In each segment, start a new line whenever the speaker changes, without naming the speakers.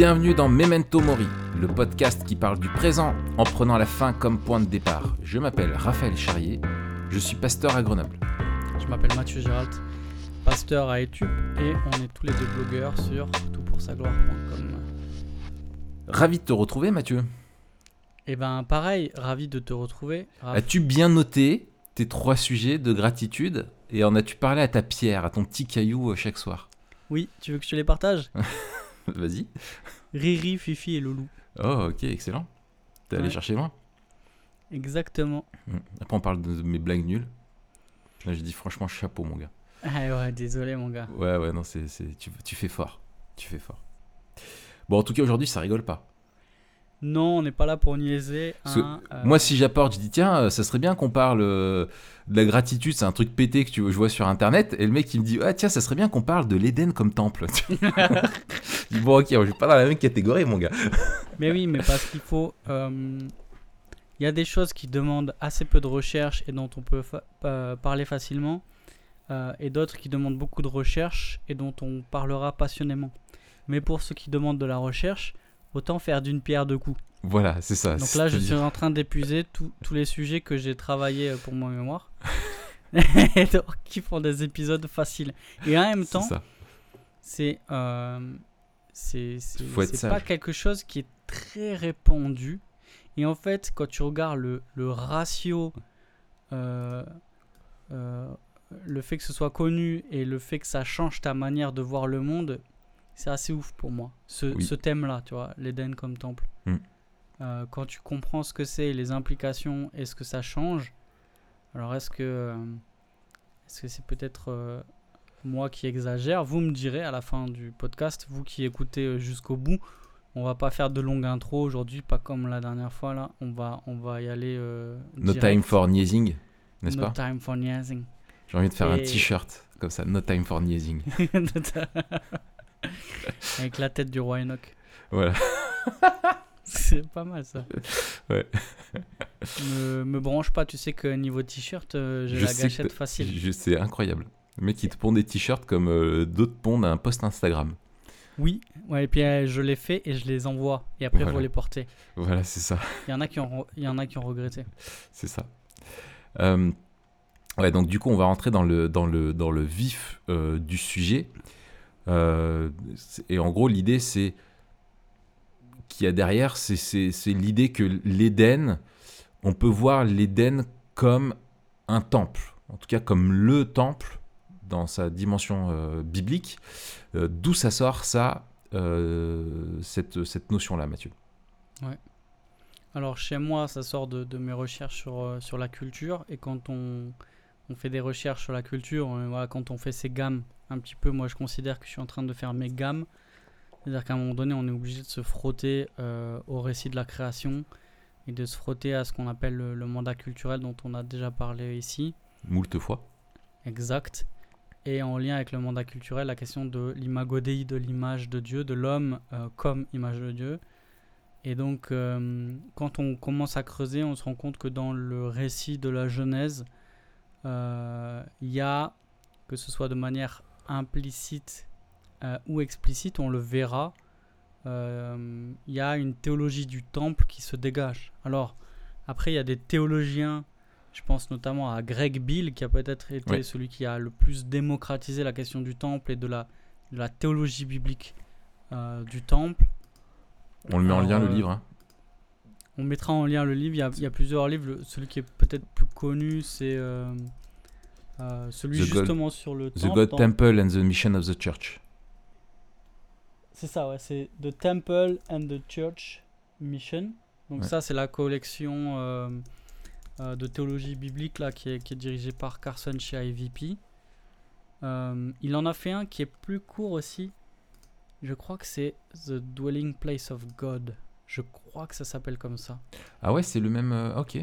Bienvenue dans Memento Mori, le podcast qui parle du présent en prenant la fin comme point de départ. Je m'appelle Raphaël Charrier, je suis pasteur à Grenoble.
Je m'appelle Mathieu Gérald, pasteur à Etup et on est tous les deux blogueurs sur toutpoursagloire.com.
Ravi de te retrouver Mathieu.
Et ben pareil, ravi de te retrouver.
As-tu bien noté tes trois sujets de gratitude et en as-tu parlé à ta pierre, à ton petit caillou euh, chaque soir?
Oui, tu veux que je te les partage?
Vas-y.
Riri, Fifi et Loulou.
Oh ok, excellent. T'es allé
Ouais.
chercher loin?
Exactement.
Hmm. Après on parle de mes blagues nulles. Là je dis franchement chapeau mon gars.
Ah ouais, désolé mon gars.
Ouais ouais non c'est, c'est- tu, tu fais fort. Tu fais fort. Bon en tout cas aujourd'hui ça rigole pas.
Non, on n'est pas là pour niaiser. Hein, euh,
Moi, si j'apporte, je dis tiens, euh, ça serait bien qu'on parle euh, de la gratitude, c'est un truc pété que tu, je vois sur internet. Et le mec, il me dit ah, tiens, ça serait bien qu'on parle de l'Éden comme temple. je dis bon, ok, je suis pas dans la même catégorie, mon gars.
Mais oui, mais parce qu'il faut. euh, Il y a des choses qui demandent assez peu de recherche et dont on peut fa- parler facilement, et d'autres qui demandent beaucoup de recherche et dont on parlera passionnément. Mais pour ceux qui demandent de la recherche, autant faire d'une pierre deux coups.
Voilà, c'est ça.
Donc là, je suis en train d'épuiser tous- les sujets que j'ai travaillé euh, pour mon mémoire. Et donc, qui font des épisodes faciles. Et en même temps, c'est euh, c'est pas quelque chose qui est très répandu et en fait quand tu regardes le, le ratio euh, euh, le fait que ce soit connu et le fait que ça change ta manière de voir le monde c'est assez ouf pour moi ce,
Oui.
ce thème là tu vois l'Éden comme temple
Mm.
Euh, quand tu comprends ce que c'est les implications et ce que ça change alors est-ce que euh, est-ce que c'est peut-être euh, moi qui exagère, vous me direz à la fin du podcast, vous qui écoutez jusqu'au bout, on va pas faire de longue intro aujourd'hui, pas comme la dernière fois là, on va, on va y aller. euh,
No time for niaising, n'est-ce
No
pas?
time for niaising.
J'ai envie de faire un t-shirt comme ça, No time for niaising.
Avec la tête du roi Enoch.
Voilà.
C'est pas mal ça.
Ouais.
Me, me branche pas, tu sais que niveau t-shirt, euh, j'ai la gâchette facile.
C'est incroyable. Le mec, il te pond des t-shirts comme euh, d'autres pondent un post Instagram.
Oui, ouais, et puis euh, je les fais et je les envoie. Et après, il faut
Voilà.
les porter.
Voilà, c'est ça.
Il y en a qui ont, il y en a qui ont regretté.
C'est ça. Euh, ouais, donc du coup, on va rentrer dans le, dans le, dans le vif du sujet. Euh, et en gros, l'idée, c'est qu'il y a derrière, c'est- l'idée que l'Éden, on peut voir l'Éden comme un temple, en tout cas comme le temple dans sa dimension euh, biblique. Euh, D'où ça sort, ça, cette, notion-là, Mathieu?
Alors chez moi, ça sort de, mes recherches sur, la culture. Et quand on, fait des recherches sur la culture, quand on fait ses gammes, un petit peu, moi je considère que je suis en train de faire mes gammes. C'est-à-dire qu'à un moment donné, on est obligé de se frotter euh, au récit de la création et de se frotter à ce qu'on appelle le, le mandat culturel dont on a déjà parlé ici.
Moult fois.
Exact. Et en lien avec le mandat culturel, la question de l'imago Dei, de l'image de Dieu, de l'homme euh, comme image de Dieu. Et donc, euh, quand on commence à creuser, on se rend compte que dans le récit de la Genèse, il y a, que ce soit de manière implicite euh, ou explicite, on le verra, euh, il y a une théologie du temple qui se dégage. Alors, après, il y a des théologiens, je pense notamment à Greg Bill, qui a peut-être été
Oui.
celui qui a le plus démocratisé la question du temple et de la, de la théologie biblique euh, du temple.
On le met en lien, le
euh,
livre. hein.
On mettra en lien le livre. Il y a, il y a plusieurs livres. Celui qui est peut-être plus connu, c'est euh, celui
The God-
justement sur le
The
temple.
God
dans-
Temple and the Mission of the Church.
C'est ça, ouais. C'est The Temple and the Church Mission. Donc
Ouais.
ça, c'est la collection euh, euh, de théologie biblique là, qui, est, qui est dirigée par Carson chez IVP. Il en a fait un qui est plus court aussi. Je crois que c'est The Dwelling Place of God. Je crois que ça s'appelle comme ça.
Ah ouais, c'est le même. ok.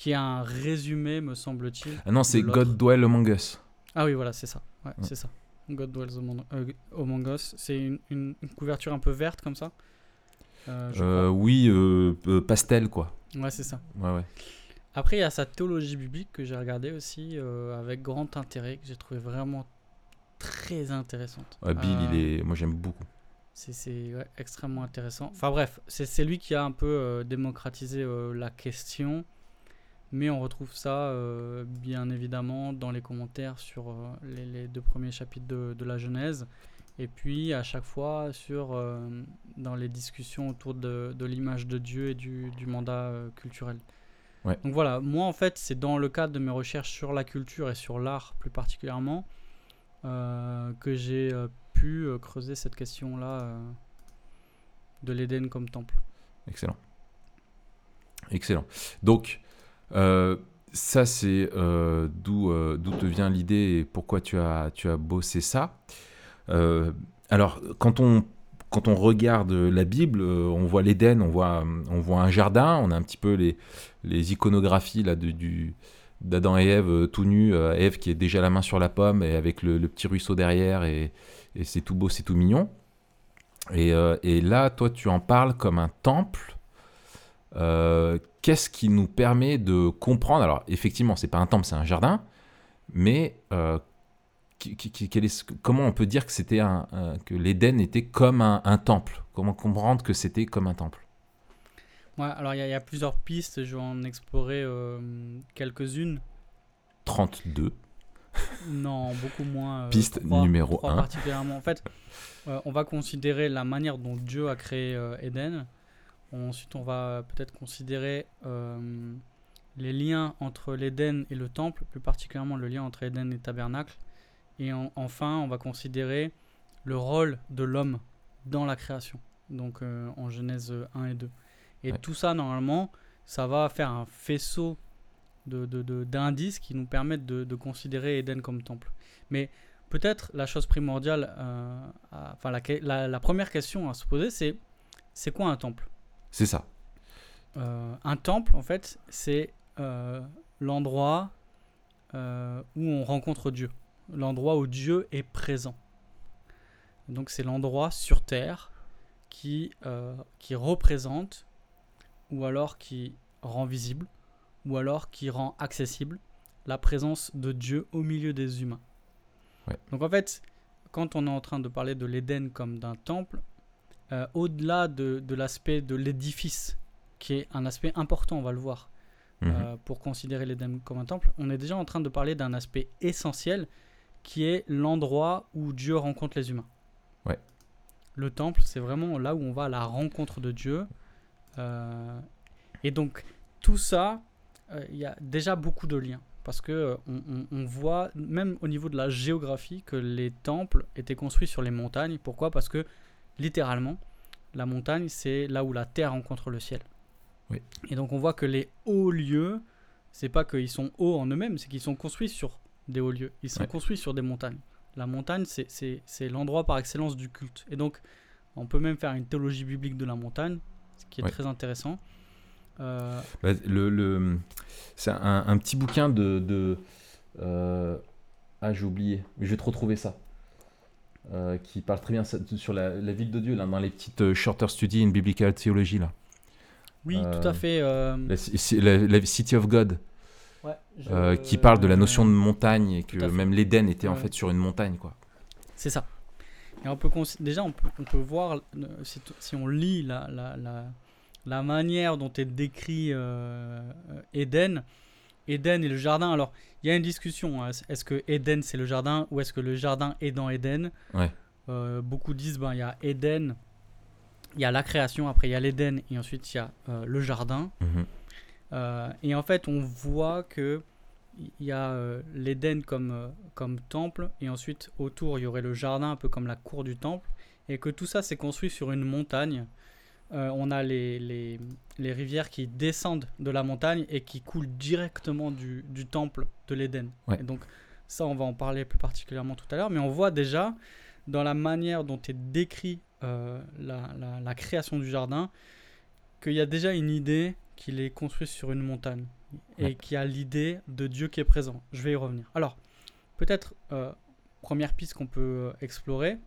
Qui est un résumé, me semble-t-il.
Ah non, c'est. God Dwell Among Us.
Ah oui, voilà, c'est ça. Ouais,
Ouais.
c'est ça. God Dwells Among, euh, Among Us. C'est une, une- couverture un peu verte comme ça. Euh,
Euh, oui, euh, pastel quoi.
Ouais, c'est ça.
Ouais, ouais.
Après, il y a sa théologie biblique que j'ai regardée aussi avec grand intérêt, que j'ai trouvé vraiment très intéressante.
Ouais, Bill, il est. Moi, j'aime beaucoup.
C'est extrêmement intéressant. Enfin bref, c'est lui qui a un peu démocratisé la question, mais on retrouve ça euh, bien évidemment dans les commentaires sur euh, les, les deux premiers chapitres de, de la Genèse, et puis à chaque fois sur, euh, dans les discussions autour de, de l'image de Dieu et du, du mandat culturel.
Ouais.
Donc voilà, moi en fait c'est dans le cadre de mes recherches sur la culture et sur l'art plus particulièrement que j'ai pu creuser cette question-là de l'Éden comme temple.
Excellent. Excellent. Donc, ça, c'est euh, d'où euh, d'où te vient l'idée et pourquoi tu as, tu as bossé ça. Euh, alors, quand on, quand on regarde la Bible, euh, on voit l'Éden, on voit, on voit un jardin, on a un petit peu les, les iconographies là, de, du, d'Adam et Ève euh, tout nus, euh, Ève qui est déjà la main sur la pomme et avec le, petit ruisseau derrière, et, et c'est tout beau, c'est tout mignon. Et, euh, et là, toi, tu en parles comme un temple. Euh, Qu'est-ce qui nous permet de comprendre Alors, effectivement, c'est pas un temple, c'est un jardin, mais euh, qui- qui- qui- quel est- comment on peut dire que c'était un, un- que l'Éden était comme un, un temple? Comment comprendre que c'était comme un temple?
Ouais, alors il y, a- il y a plusieurs pistes, je vais en explorer euh, quelques-unes.
32.
Non, beaucoup moins. euh,
Piste numéro
trois
un.
particulièrement. En fait, euh, on va considérer la manière dont Dieu a créé Éden. Ensuite, on va peut-être considérer euh, les liens entre l'Éden et le temple, plus particulièrement le lien entre Éden et tabernacle. Et en- enfin, on va considérer le rôle de l'homme dans la création, donc euh, en Genèse 1 et 2. Et
Ouais.
tout ça, normalement, ça va faire un faisceau de- de- de- d'indices qui nous permettent de, de considérer Éden comme temple. Mais peut-être la chose primordiale, euh, à- enfin la, que- la- la première question à se poser, c'est c'est quoi un temple?
C'est ça.
Euh, Un temple, en fait, c'est euh, l'endroit euh, où on rencontre Dieu, l'endroit où Dieu est présent. Donc c'est l'endroit sur terre qui, qui représente ou alors qui rend visible ou alors qui rend accessible la présence de Dieu au milieu des humains.
Ouais.
Donc en fait, quand on est en train de parler de l'Éden comme d'un temple, euh, au-delà de, de l'aspect de l'édifice, qui est un aspect important, on va le voir,
Mhm.
euh, pour considérer l'Éden comme un temple, on est déjà en train de parler d'un aspect essentiel qui est l'endroit où Dieu rencontre les humains.
Ouais.
Le temple, c'est vraiment là où on va à la rencontre de Dieu. Euh, et donc, tout ça, il y a déjà beaucoup de liens. Parce que euh, on voit, même au niveau de la géographie, que les temples étaient construits sur les montagnes. Pourquoi? Parce que, littéralement, la montagne, c'est là où la terre rencontre le ciel.
Oui.
Et donc, on voit que les hauts lieux, c'est pas qu'ils sont hauts en eux-mêmes, c'est qu'ils sont construits sur des hauts lieux. Ils sont
Ouais.
construits sur des montagnes. La montagne, c'est- l'endroit par excellence du culte. Et donc, on peut même faire une théologie biblique de la montagne, ce qui est
Ouais.
très intéressant. Euh,
Bah, le, le- c'est un, un petit bouquin de. de euh, ah, j'ai oublié, mais je vais te retrouver ça. Euh, qui parle très bien sur la, la ville de Dieu, là, dans les petites euh, Shorter Study in Biblical Theology. Là.
oui, tout à fait. euh,
La, ci- la- la City of God,
ouais, je-
qui parle de la notion de montagne et que
fait.
même l'Éden était en fait sur une montagne. Quoi.
C'est ça. Et on peut déjà, on peut, on peut voir, si, on lit la, la, la, la manière dont est décrit euh, euh, Éden, et le jardin. Alors, il y a une discussion. hein. Est-ce que Éden c'est le jardin ou est-ce que le jardin est dans Éden?
Ouais.
Euh, Beaucoup disent ben il y a Éden, il y a la création, après il y a l'Éden et ensuite il y a euh, le jardin.
Mhm.
Euh, et en fait, on voit que il y a l'Éden comme, comme temple, et ensuite autour il y aurait le jardin, un peu comme la cour du temple, et que tout ça c'est construit sur une montagne. Euh, on a les, les, les rivières qui descendent de la montagne et qui coulent directement du, du temple de l'Éden.
Ouais.
Et donc ça, on va en parler plus particulièrement tout à l'heure, mais on voit déjà dans la manière dont est décrit euh, la, la- la création du jardin qu'il y a déjà une idée qu'il est construit sur une montagne et
Ouais.
qu'il y a l'idée de Dieu qui est présent. Je vais y revenir. Alors, peut-être, euh, première piste qu'on peut explorer,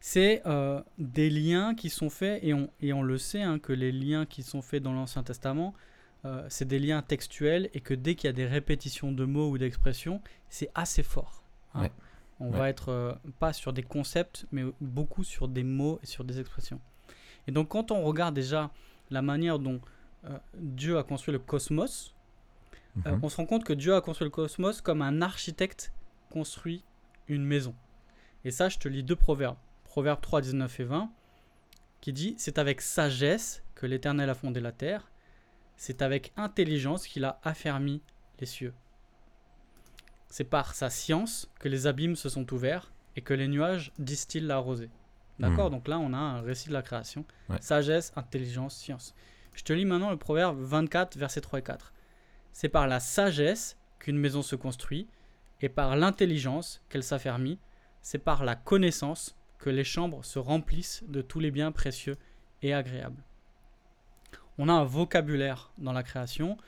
c'est euh, des liens qui sont faits, et on, et on le sait, hein, que les liens qui sont faits dans l'Ancien Testament, euh, c'est des liens textuels, et que dès qu'il y a des répétitions de mots ou d'expressions, c'est assez fort. hein.
Ouais.
On
Ouais.
va être euh, pas sur des concepts, mais beaucoup sur des mots et sur des expressions. Et donc quand on regarde déjà la manière dont Dieu a construit le cosmos,
Mhm.
on se rend compte que Dieu a construit le cosmos comme un architecte construit une maison. Et ça, je te lis deux proverbes. Proverbe 3, 19 et 20, qui dit C'est avec sagesse que l'Éternel a fondé la terre, c'est avec intelligence qu'il a affermi les cieux. C'est par sa science que les abîmes se sont ouverts et que les nuages distillent la rosée. D'accord
Mhm.
Donc là, on a un récit de la création.
Ouais.
Sagesse, intelligence, science. Je te lis maintenant le proverbe 24, versets 3 et 4. C'est par la sagesse qu'une maison se construit, et par l'intelligence qu'elle s'affermit. C'est par la connaissance que les chambres se remplissent de tous les biens précieux et agréables. On a un vocabulaire dans la création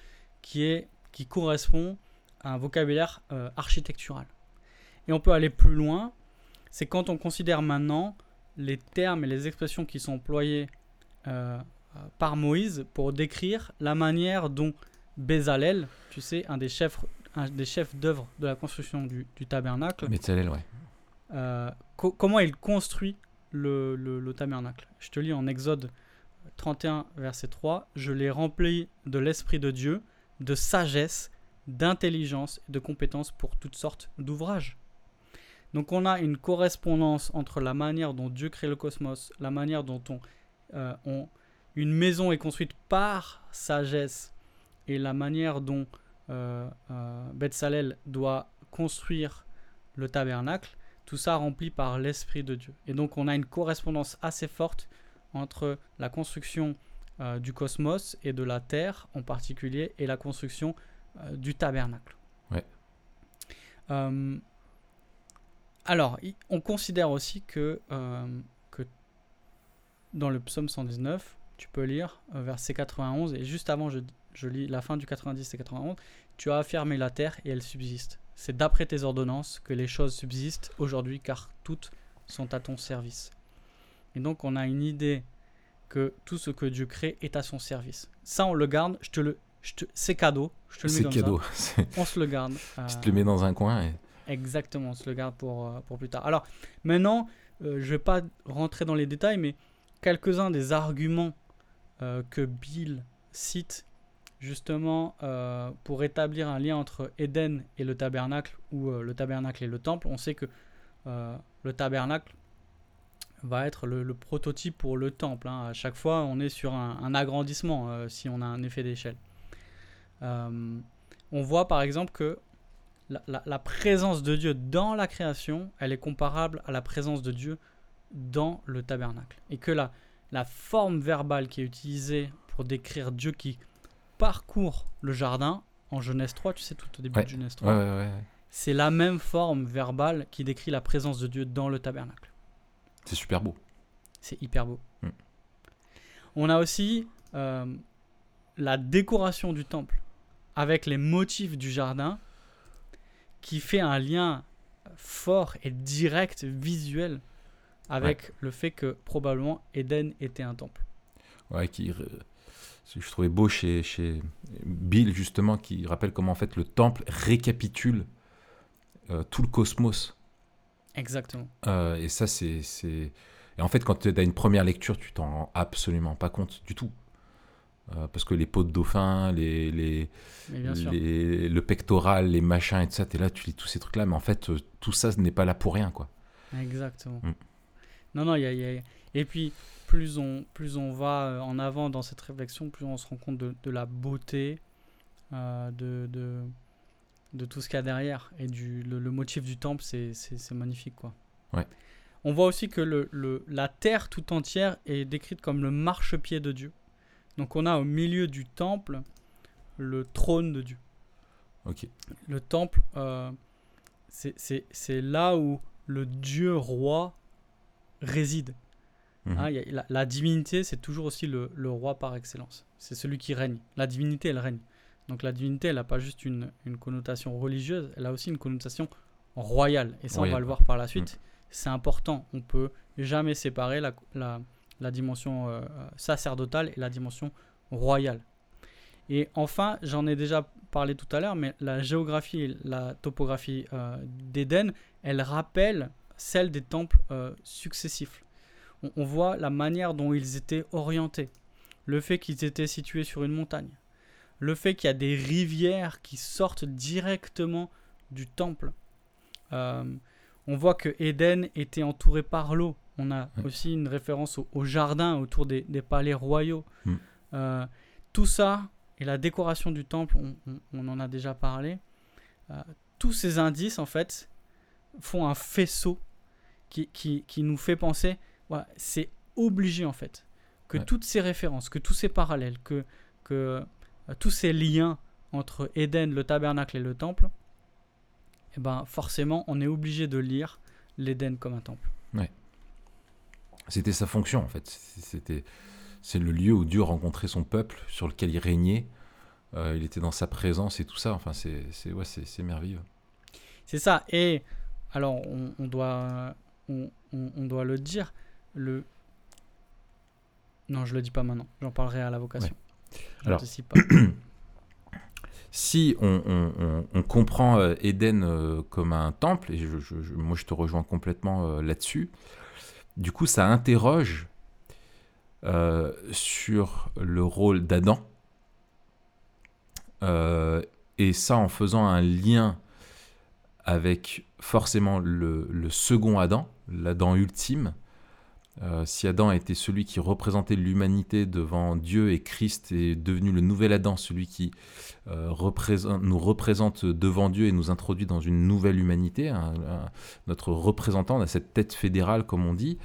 qui, est, qui correspond à un vocabulaire euh, architectural. Et on peut aller plus loin, c'est quand on considère maintenant les termes et les expressions qui sont employés euh, euh, par Moïse pour décrire la manière dont Bézalel, tu sais, un des chefs, d'œuvre de la construction du, du tabernacle,
Metzalel, ouais.
Euh, co- comment il construit le, le- le tabernacle? Je te lis en Exode 31, verset 3, Je l'ai rempli de l'Esprit de Dieu, de sagesse, d'intelligence et de compétences pour toutes sortes d'ouvrages. Donc on a une correspondance entre la manière dont Dieu crée le cosmos, la manière dont on, euh, une maison est construite par sagesse et la manière dont euh, euh, Betsalel doit construire le tabernacle, tout ça rempli par l'Esprit de Dieu. Et donc on a une correspondance assez forte entre la construction euh, du cosmos et de la terre en particulier et la construction euh, du tabernacle.
Ouais.
Euh, alors, on considère aussi que, que dans le psaume 119, tu peux lire verset 91, et juste avant, je, je lis la fin du 90 et 91, tu as affirmé la terre et elle subsiste. C'est d'après tes ordonnances que les choses subsistent aujourd'hui, car toutes sont à ton service. Et donc, on a une idée que tout ce que Dieu crée est à son service. Ça, on le garde, je te le, je te, c'est cadeau, je te le mets
C'est
comme
cadeau.
Ça. On se le garde.
Tu
euh,
te le mets dans un coin et.
Exactement, on se le garde pour, euh, pour plus tard. Alors, maintenant, euh, je vais pas rentrer dans les détails, mais quelques-uns des arguments euh, que Bill cite justement euh, pour établir un lien entre Éden et le tabernacle, ou euh, le tabernacle et le temple. On sait que euh, le tabernacle va être le, prototype pour le temple. hein. À chaque fois, on est sur un, agrandissement si on a un effet d'échelle. On voit par exemple que la, présence de Dieu dans la création, elle est comparable à la présence de Dieu dans le tabernacle. Et que la forme verbale qui est utilisée pour décrire Dieu qui parcourt le jardin, en Genèse 3, tu sais, tout au début
Ouais.
de Genèse
Ouais,
3,
ouais, ouais.
c'est la même forme verbale qui décrit la présence de Dieu dans le tabernacle.
C'est super beau.
C'est hyper beau.
Mm.
On a aussi euh, la décoration du temple avec les motifs du jardin qui fait un lien fort et direct visuel avec le fait que probablement Éden était un temple.
Ouais, qui, euh, je trouvais beau chez, chez Bill, justement, qui rappelle comment en fait le temple récapitule euh, tout le cosmos.
Exactement.
Euh, et ça, c'est. Et en fait, quand tu as une première lecture, tu t'en rends absolument pas compte du tout. Euh, parce que les peaux de dauphin, les, les, le pectoral, les machins et tout ça, tu es là, tu lis tous ces trucs-là, mais en fait, tout ça ce n'est pas là pour rien, quoi.
Exactement.
Mm.
Non, non, il y a, y a- Et puis, plus on, plus on va euh, en avant dans cette réflexion, plus on se rend compte de, de la beauté euh, de, de, de tout ce qu'il y a derrière. Et du, le, le motif du temple, c'est magnifique, quoi.
Ouais.
On voit aussi que le, le- la terre tout entière est décrite comme le marchepied de Dieu. Donc, on a au milieu du temple le trône de Dieu
Ok.
le temple, euh, c'est- c'est c'est là où le Dieu roi réside.
Mhm.
Hein, a- la, la divinité, c'est toujours aussi le, le roi par excellence. C'est celui qui règne. La divinité, elle règne. Donc la divinité, elle n'a pas juste une, une connotation religieuse, elle a aussi une connotation royale. Et ça, on va le voir par la suite. C'est important. On peut jamais séparer la, la, la dimension euh, sacerdotale et la dimension royale. Et enfin, j'en ai déjà parlé tout à l'heure, mais la géographie et la topographie euh, d'Éden, elle rappelle celle des temples euh, successifs. On, on voit la manière dont ils étaient orientés, le fait qu'ils étaient situés sur une montagne, le fait qu'il y a des rivières qui sortent directement du temple. Euh, on voit que Éden était entouré par l'eau. On a aussi une référence au, au jardin autour des, des palais royaux.
Mm.
Euh, tout ça et la décoration du temple, on, on- on en a déjà parlé. Euh, tous ces indices, en fait, font un faisceau qui, qui, qui nous fait penser, ouais, c'est obligé, en fait, que
Ouais.
toutes ces références, que tous ces parallèles, que, que euh, tous ces liens entre Éden, le tabernacle et le temple, eh ben, forcément, on est obligé de lire l'Éden comme un temple.
C'était sa fonction en fait. C'était, c'est le lieu où Dieu rencontrait son peuple, sur lequel il régnait. Euh, il était dans sa présence et tout ça. Enfin, c'est, c'est, ouais, c'est, merveilleux.
C'est ça. Et alors, on, on doit, on doit le dire. Le... Non, je le dis pas maintenant. J'en parlerai à la vocation.
Alors-
pas.
Si on, on- on- on comprend euh, Éden euh, comme un temple, et je- moi je te rejoins complètement euh, là-dessus, du coup ça interroge euh, sur le rôle d'Adam, Euh, et ça en faisant un lien avec forcément le, le second Adam, l'Adam ultime. Euh, si Adam était celui qui représentait l'humanité devant Dieu et Christ est devenu le nouvel Adam, celui qui euh, représente- nous représente devant Dieu et nous introduit dans une nouvelle humanité, notre représentant, on a cette tête fédérale comme on dit.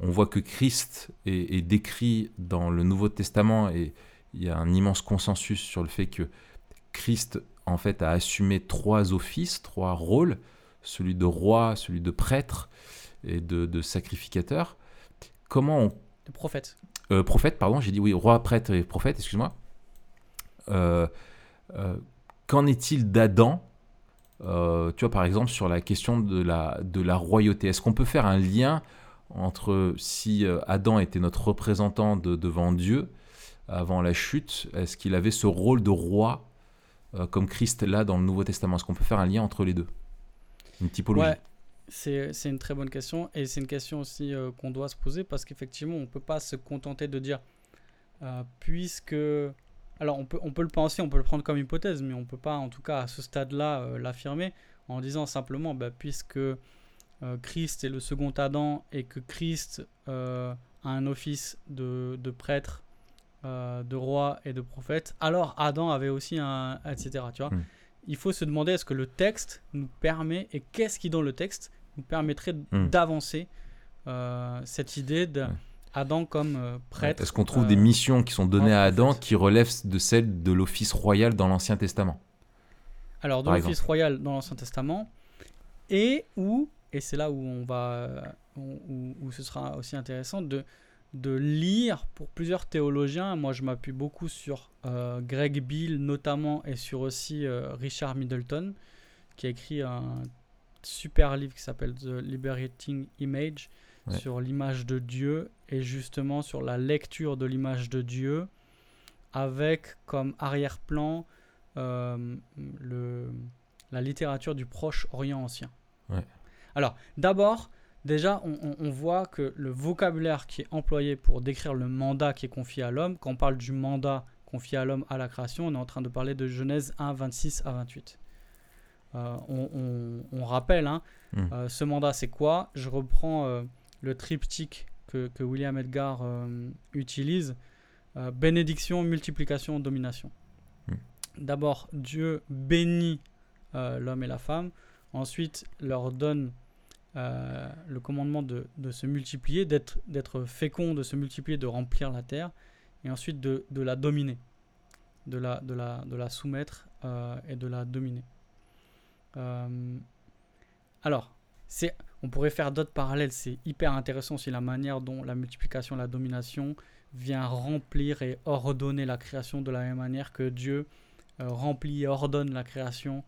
On voit que Christ est, décrit dans le Nouveau Testament et il y a un immense consensus sur le fait que Christ en fait a assumé trois offices, trois rôles, celui de roi, celui de prêtre et de sacrificateur. Comment on
Le prophète.
euh, prophète, pardon, j'ai dit oui, roi, prêtre et prophète, excuse-moi. Euh, euh, Qu'en est-il d'Adam Tu vois, par exemple, sur la question de la, de la royauté, est-ce qu'on peut faire un lien entre si Adam était notre représentant de- devant Dieu avant la chute, est-ce qu'il avait ce rôle de roi comme Christ là dans le Nouveau Testament? Est-ce qu'on peut faire un lien entre les deux? Une typologie.
Ouais, c'est c'est une très bonne question. Et c'est une question aussi euh, qu'on doit se poser parce qu'effectivement, on ne peut pas se contenter de dire, euh, puisque... Alors, on peut, on peut le penser, on peut le prendre comme hypothèse, mais on ne peut pas, en tout cas, à ce stade-là, euh, l'affirmer en disant simplement, bah, puisque Christ est le second Adam et que Christ a un office de, de prêtre, de roi et de prophète, alors Adam avait aussi un... etc. Tu vois
Hmm.
il faut se demander est-ce que le texte nous permet, et qu'est-ce qui dans le texte nous permettrait
Hmm.
d'avancer euh, cette idée d'Adam comme euh, prêtre.
Est-ce qu'on trouve
euh,
des missions qui sont données à Adam qui relèvent de celles de l'office royal dans l'Ancien Testament?
Alors, de l'Office royal dans l'Ancien Testament, et où, et c'est là où on va, où, ce sera aussi intéressant de, de lire pour plusieurs théologiens. Moi, je m'appuie beaucoup sur euh, Greg Beale notamment, et sur aussi Richard Middleton, qui a écrit un super livre qui s'appelle The Liberating Image
Ouais.
sur l'image de Dieu et justement sur la lecture de l'image de Dieu avec comme arrière-plan euh, le, la littérature du Proche-Orient ancien.
Ouais.
Alors, d'abord, déjà, on, on- on voit que le vocabulaire qui est employé pour décrire le mandat qui est confié à l'homme, quand on parle du mandat confié à l'homme à la création, on est en train de parler de Genèse 1, 26 à 28. Euh, on, on- on rappelle, hein,
Hmm.
euh, ce mandat c'est quoi? Je reprends euh, le triptyque que, que William Edgar utilise. Bénédiction, multiplication, domination.
Hmm.
D'abord, Dieu bénit l'homme et la femme. Ensuite, leur donne euh, le commandement de, de se multiplier, d'être d'être fécond, de se multiplier, de remplir la terre. Et ensuite, de, de la dominer, de la, de la, de la soumettre euh, et de la dominer. Euh, alors, on pourrait faire d'autres parallèles. C'est hyper intéressant aussi la manière dont la multiplication, la domination vient remplir et ordonner la création de la même manière que Dieu euh, remplit et ordonne la création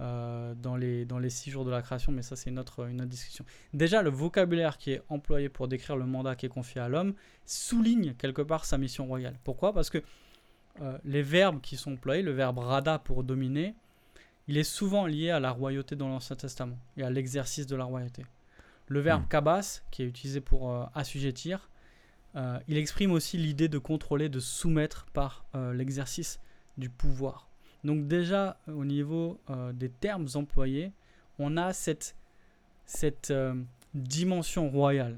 euh, dans, les, six jours de la création. Mais ça, c'est une autre, une autre discussion. Déjà, le vocabulaire qui est employé pour décrire le mandat qui est confié à l'homme souligne quelque part sa mission royale. Pourquoi? Parce que les verbes qui sont employés, le verbe rada pour dominer, il est souvent lié à la royauté dans l'Ancien Testament et à l'exercice de la royauté. Le verbe
Mm.
kabas, qui est utilisé pour euh, assujettir, euh, il exprime aussi l'idée de contrôler, de soumettre par euh, l'exercice du pouvoir. Donc déjà, au niveau des termes employés, on a cette, cette dimension royale.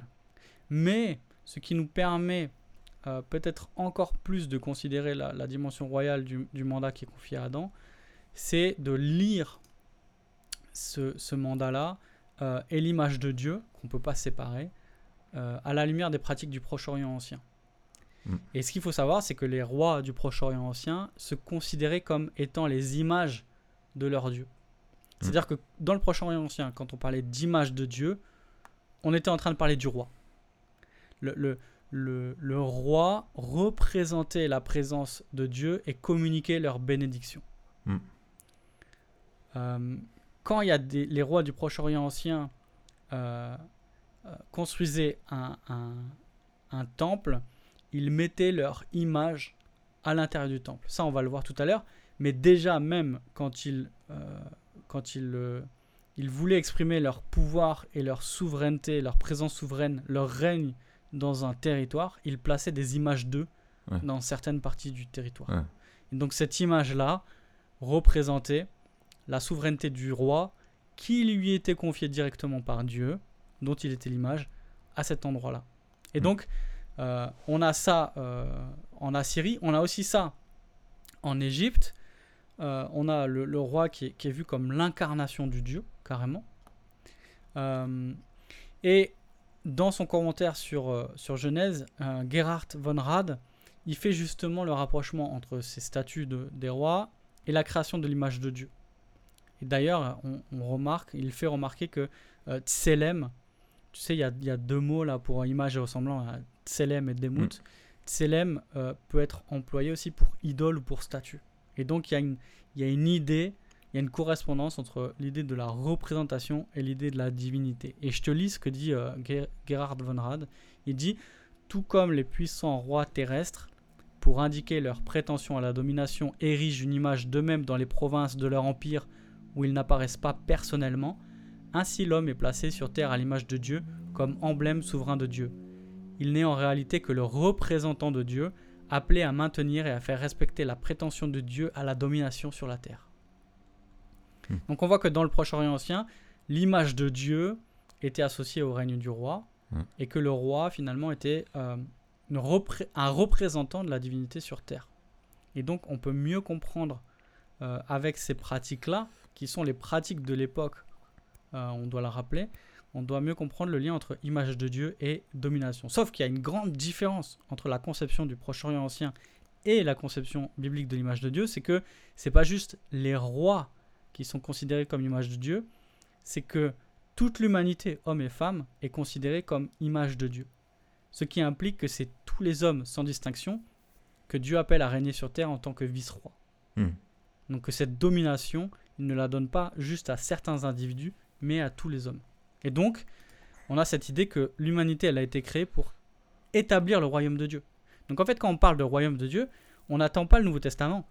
Mais ce qui nous permet peut-être encore plus de considérer la, la dimension royale du, du mandat qui est confié à Adam, c'est de lire ce, ce mandat-là euh, et l'image de Dieu, qu'on ne peut pas séparer, euh, à la lumière des pratiques du Proche-Orient ancien.
Mm.
Et ce qu'il faut savoir, c'est que les rois du Proche-Orient ancien se considéraient comme étant les images de leur Dieu. C'est-à-dire que dans le Proche-Orient ancien, quand on parlait d'image de Dieu, on était en train de parler du roi. Le, le, le, le roi représentait la présence de Dieu et communiquait leur bénédiction.
Mm.
Euh, quand il y a des, les rois du Proche-Orient ancien euh, euh, construisaient un, un, un temple, ils mettaient leur image à l'intérieur du temple. Ça, on va le voir tout à l'heure. Mais déjà, même quand ils, euh, quand ils, euh, ils voulaient exprimer leur pouvoir et leur souveraineté, leur présence souveraine, leur règne dans un territoire, ils plaçaient des images d'eux
Ouais.
dans certaines parties du territoire.
Ouais.
Et donc cette image-là représentait la souveraineté du roi qui lui était confiée directement par Dieu, dont il était l'image, à cet endroit-là. Et
Mm.
donc, euh, on a ça euh, en Assyrie, on a aussi ça en Égypte. Euh, on a le, le roi qui est, qui est vu comme l'incarnation du Dieu, carrément. Et dans son commentaire sur, sur Genèse, Gerhard von Rad, il fait justement le rapprochement entre ces statues de- des rois et la création de l'image de Dieu. Et d'ailleurs, on, on remarque, il fait remarquer que euh, Tselem, tu sais, il y a, il y a deux mots là pour image et ressemblant, hein, Tselem et Demut. Tselem euh, peut être employé aussi pour idole ou pour statue. Et donc, il y, a une- il y a une idée, il y a une correspondance entre l'idée de la représentation et l'idée de la divinité. Et je te lis ce que dit euh, Ger- Gerhard von Rad. Il dit Tout comme les puissants rois terrestres, pour indiquer leur prétention à la domination, érigent une image d'eux-mêmes dans les provinces de leur empire où ils n'apparaissent pas personnellement, ainsi l'homme est placé sur terre à l'image de Dieu comme emblème souverain de Dieu. Il n'est en réalité que le représentant de Dieu, appelé à maintenir et à faire respecter la prétention de Dieu à la domination sur la terre.
Hmm.
Donc on voit que dans le Proche-Orient ancien, l'image de Dieu était associée au règne du roi,
Hmm.
et que le roi finalement était euh, une repré- un représentant de la divinité sur terre. Et donc on peut mieux comprendre euh, avec ces pratiques-là, qui sont les pratiques de l'époque, euh, on doit la rappeler, on doit mieux comprendre le lien entre image de Dieu et domination. Sauf qu'il y a une grande différence entre la conception du Proche-Orient ancien et la conception biblique de l'image de Dieu, c'est que c'est pas juste les rois qui sont considérés comme image de Dieu, c'est que toute l'humanité, hommes et femmes, est considérée comme image de Dieu. Ce qui implique que c'est tous les hommes sans distinction que Dieu appelle à régner sur terre en tant que vice-roi.
Hmm.
Donc que cette domination, il ne la donne pas juste à certains individus, mais à tous les hommes. Et donc, on a cette idée que l'humanité, elle a été créée pour établir le royaume de Dieu. Donc en fait, quand on parle de royaume de Dieu, on n'attend pas le Nouveau Testament.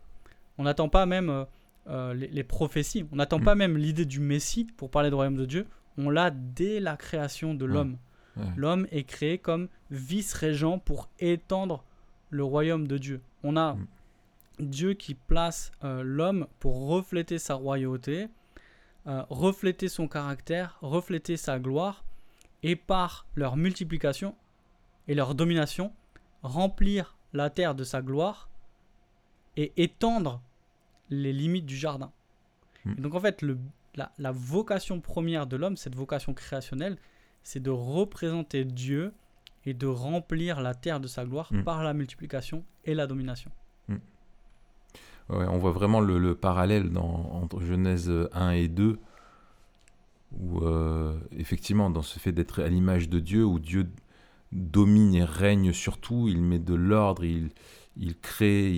On n'attend pas même euh, euh, les, les prophéties. On n'attend
Mm.
pas même l'idée du Messie pour parler de royaume de Dieu. On l'a dès la création de l'homme. L'homme est créé comme vice-régent pour étendre le royaume de Dieu. On a
Mm.
Dieu qui place euh, l'homme pour refléter sa royauté, euh, refléter son caractère, refléter sa gloire, et par leur multiplication et leur domination, remplir la terre de sa gloire et étendre les limites du jardin.
Mm.
Et donc en fait, le, la, la vocation première de l'homme, cette vocation créationnelle, c'est de représenter Dieu et de remplir la terre de sa gloire
Mm.
par la multiplication et la domination.
On voit vraiment le, le parallèle entre Genèse 1 et 2, où euh, effectivement, dans ce fait d'être à l'image de Dieu, où Dieu domine et règne sur tout, il met de l'ordre, il, crée,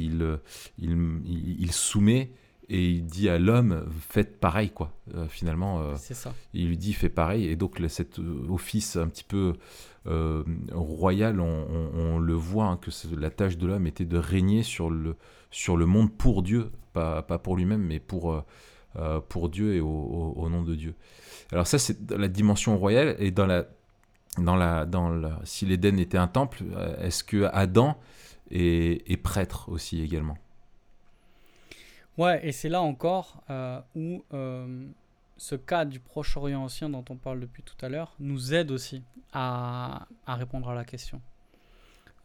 il soumet, et il dit à l'homme, faites pareil, quoi. Euh, finalement, euh,
ça.
il lui dit, fais pareil. Et donc, le- cet euh, office un petit peu euh, royal, on, on- on le voit, hein, que la tâche de l'homme était de régner sur le, sur le monde pour Dieu, pas, pas pour lui-même, mais pour, pour Dieu et au, au- au nom de Dieu. Alors ça, c'est la dimension royale. Et dans la, dans la, dans la, si l'Éden était un temple, est-ce que Adam est, est prêtre aussi également?
Ouais, et c'est là encore euh, où euh, ce cas du Proche-Orient ancien dont on parle depuis tout à l'heure nous aide aussi à, à répondre à la question.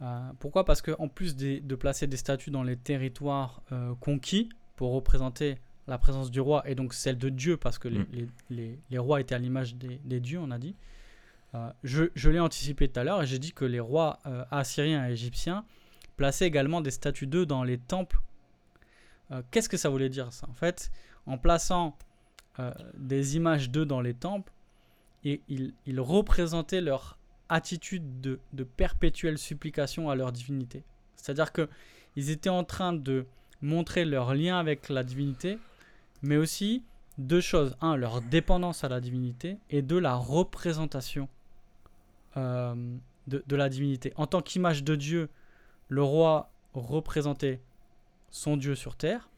Euh, pourquoi? Parce qu'en plus des- de placer des statues dans les territoires conquis pour représenter la présence du roi et donc celle de Dieu, parce que les,
Mm.
les- les- les rois étaient à l'image des, des dieux, on a dit. Je je l'ai anticipé tout à l'heure et j'ai dit que les rois assyriens et égyptiens plaçaient également des statues d'eux dans les temples euh, Qu'est-ce que ça voulait dire ça? En fait, en plaçant euh, des images d'eux dans les temples, ils, représentaient leur attitude de, de perpétuelle supplication à leur divinité. C'est-à-dire que ils étaient en train de montrer leur lien avec la divinité, mais aussi deux choses. Un, leur dépendance à la divinité, et deux, la représentation euh, de, de la divinité. En tant qu'image de Dieu, le roi représentait son Dieu sur terre,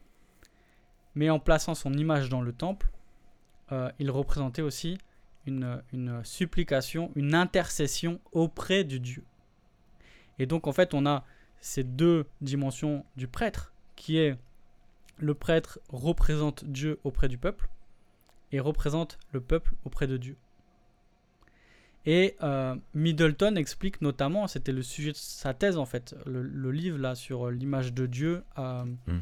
mais en plaçant son image dans le temple, euh, il représentait aussi une, une supplication, une intercession auprès du Dieu. Et donc en fait, on a ces deux dimensions du prêtre, qui est le prêtre représente Dieu auprès du peuple et représente le peuple auprès de Dieu. Et euh, Middleton explique notamment, c'était le sujet de sa thèse en fait, le, le livre là sur l'image de Dieu, euh,
Mm.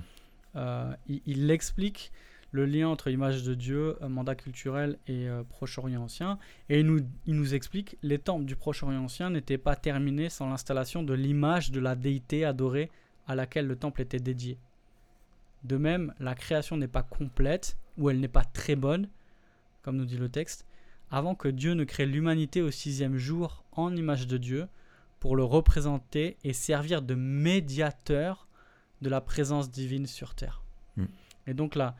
euh, il, il explique le lien entre image de Dieu, euh, mandat culturel et euh, Proche-Orient ancien. Et il nous, il nous explique les temples du Proche-Orient ancien n'étaient pas terminés sans l'installation de l'image de la déité adorée à laquelle le temple était dédié. De même, la création n'est pas complète ou elle n'est pas très bonne, comme nous dit le texte, avant que Dieu ne crée l'humanité au sixième jour en image de Dieu pour le représenter et servir de médiateur de la présence divine sur terre.
Mm.
Et donc la,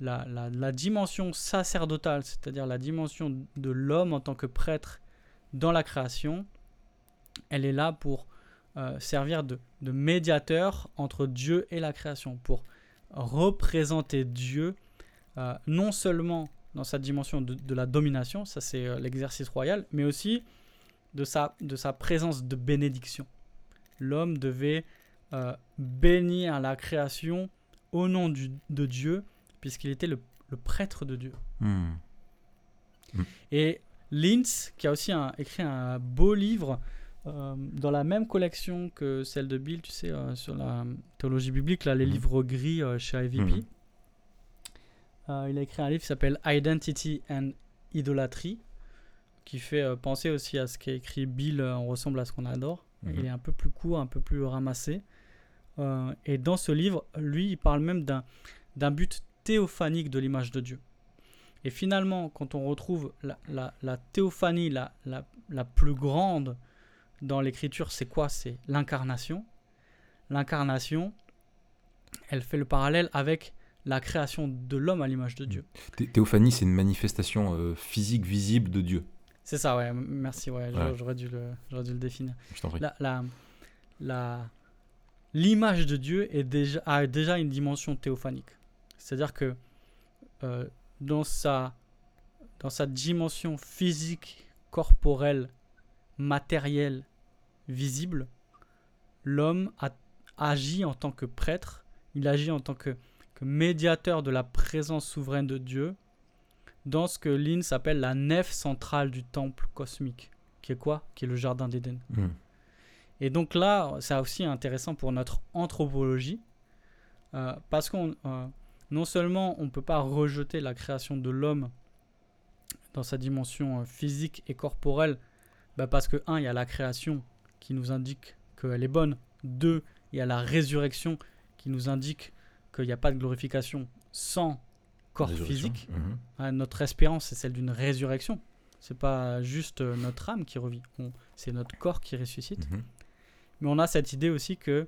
la, la, la dimension sacerdotale, c'est-à-dire la dimension de l'homme en tant que prêtre dans la création, elle est là pour euh, servir de, de médiateur entre Dieu et la création, pour représenter Dieu euh, non seulement dans sa dimension de, de la domination, ça c'est euh, l'exercice royal, mais aussi de sa, de sa présence de bénédiction. L'homme devait euh, bénir la création au nom du- de Dieu, puisqu'il était le, le prêtre de Dieu.
Hmm.
Et Linz, qui a aussi un- écrit un beau livre euh, dans la même collection que celle de Bill, tu sais, euh, sur la théologie biblique, là, les
Mhm.
livres gris chez IVP. Euh, il a écrit un livre qui s'appelle Identity and Idolatry, qui fait euh, penser aussi à ce qu'a écrit Bill, euh, on ressemble à ce qu'on adore.
Mhm.
Il est un peu plus court, un peu plus ramassé. Et dans ce livre, lui, il parle même d'un d'un but théophanique de l'image de Dieu. Et finalement, quand on retrouve la, la- la théophanie la, la, la plus grande dans l'écriture, c'est quoi? C'est l'incarnation. L'incarnation, elle fait le parallèle avec la création de l'homme à l'image de Dieu.
Thé- Théophanie, c'est une manifestation euh, physique visible de Dieu.
C'est ça, ouais, merci, ouais, j'a-
Ouais.
j'aurais dû, le- j'aurais dû le définir.
Je prie.
La, la, la- l'image de Dieu est déjà, a déjà une dimension théophanique. C'est-à-dire que euh, dans, sa, dans sa dimension physique, corporelle, matérielle, visible, l'homme agit en tant que prêtre, il agit en tant que médiateur de la présence souveraine de Dieu dans ce que Linz appelle la nef centrale du temple cosmique, qui est quoi? Qui est le jardin d'Éden.
Hmm.
Et donc là, c'est aussi intéressant pour notre anthropologie, euh, parce qu'on euh, non seulement on ne peut pas rejeter la création de l'homme dans sa dimension euh, physique et corporelle, bah parce que un, il y a la création qui nous indique qu'elle est bonne. Deux, il y a la résurrection qui nous indique qu'il n'y a pas de glorification sans corps physique.
Mhm.
Ah, notre espérance, c'est celle d'une résurrection. C'est pas juste euh, notre âme qui revit, c'est notre corps qui ressuscite.
Mhm.
Mais on a cette idée aussi que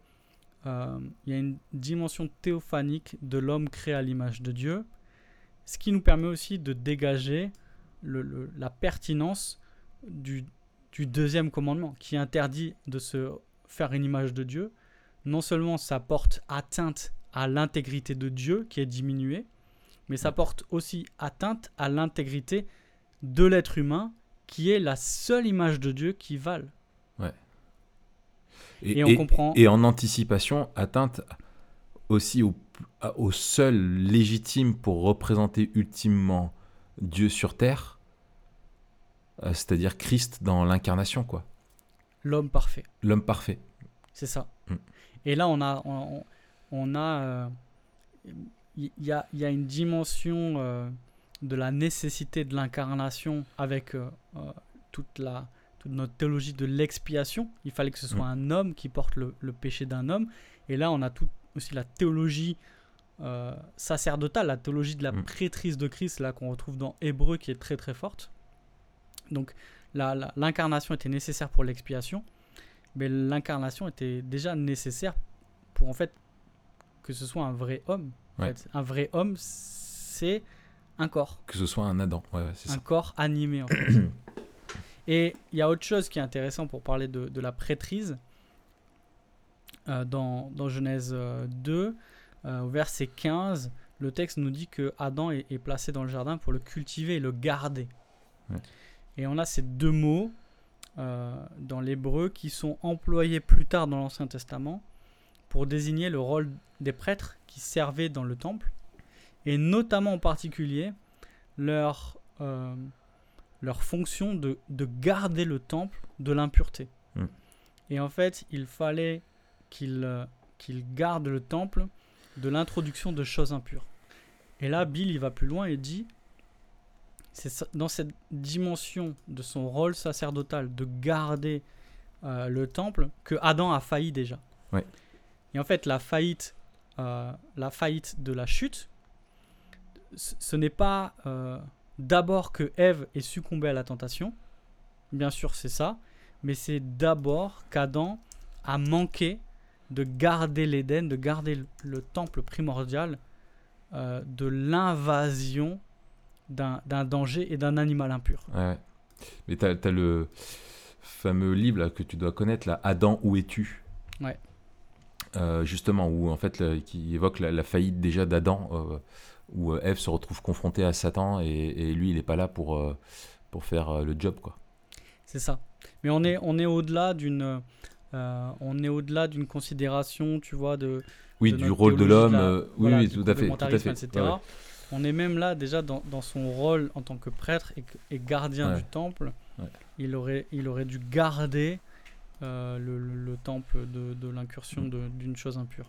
euh, il y a une dimension théophanique de l'homme créé à l'image de Dieu, ce qui nous permet aussi de dégager le- le- la pertinence du, du deuxième commandement, qui interdit de se faire une image de Dieu. Non seulement ça porte atteinte à l'intégrité de Dieu, qui est diminuée, mais ça porte aussi atteinte à l'intégrité de l'être humain, qui est la seule image de Dieu qui vale.
Et,
Et on
et-
comprend.
et en anticipation, atteinte aussi au, seul légitime pour représenter ultimement Dieu sur terre, euh, c'est-à-dire Christ dans l'incarnation, quoi.
L'homme parfait.
L'homme parfait.
C'est ça.
Mm.
Et là, on a, on, on a, euh, il y, a, y a une dimension euh, de la nécessité de l'incarnation avec euh, euh, toute la, toute notre théologie de l'expiation. Il fallait que ce soit un homme qui porte le, le péché d'un homme. Et là, on a tout aussi la théologie euh, sacerdotale, la théologie de la
Mm.
prêtrise de Christ, là qu'on retrouve dans Hébreu, qui est très très forte. Donc, l'incarnation était nécessaire pour l'expiation mais l'incarnation était déjà nécessaire pour en fait que ce soit un vrai homme. en
Ouais.
fait. Un vrai homme, c'est un corps,
Que ce soit un Adam. Ouais, ouais, c'est
un
ça.
corps animé. En fait. Et il y a autre chose qui est intéressant pour parler de, de la prêtrise. Euh, dans, dans Genèse euh, 2, euh, au verset 15, le texte nous dit que Adam est, est placé dans le jardin pour le cultiver et le garder. Et on a ces deux mots euh, dans l'hébreu qui sont employés plus tard dans l'Ancien Testament pour désigner le rôle des prêtres qui servaient dans le temple et notamment en particulier leur, euh, leur fonction de, de garder le temple de l'impureté.
Mm.
Et en fait, il fallait qu'ils euh, qu'ils gardent le temple de l'introduction de choses impures. Et là, Bill, il va plus loin et dit, c'est dans cette dimension de son rôle sacerdotal de garder euh, le temple que Adam a failli déjà.
Ouais.
Et en fait, la faillite, euh, la faillite de la chute, ce n'est pas euh, d'abord que Ève est succombée à la tentation, bien sûr c'est ça, mais c'est d'abord qu'Adam a manqué de garder l'Éden, de garder le, le temple primordial euh, de l'invasion d'un danger et d'un animal impur.
Ouais. Mais t'as as le fameux livre là, que tu dois connaître, là, Adam, où es-tu?
Ouais.
Euh, justement, où en fait, qui évoque la, la faillite déjà d'Adam, euh, où euh, Ève se retrouve confrontée à Satan et, et lui, il n'est pas là pour, euh, pour faire euh, le job, quoi.
C'est ça. Mais on est, on est au-delà d'une euh, on est au-delà d'une considération, tu vois, de,
Oui,
de
du rôle de l'homme,
la-
euh, oui,
voilà,
oui,
du
tout à fait, tout à fait.
etc.
Ouais, ouais.
On est même là déjà dans, dans son rôle en tant que prêtre et, gardien
Ouais.
du temple. Il, aurait, il aurait dû garder euh, le, le- le temple de, de l'incursion
Mm.
d'une chose impure.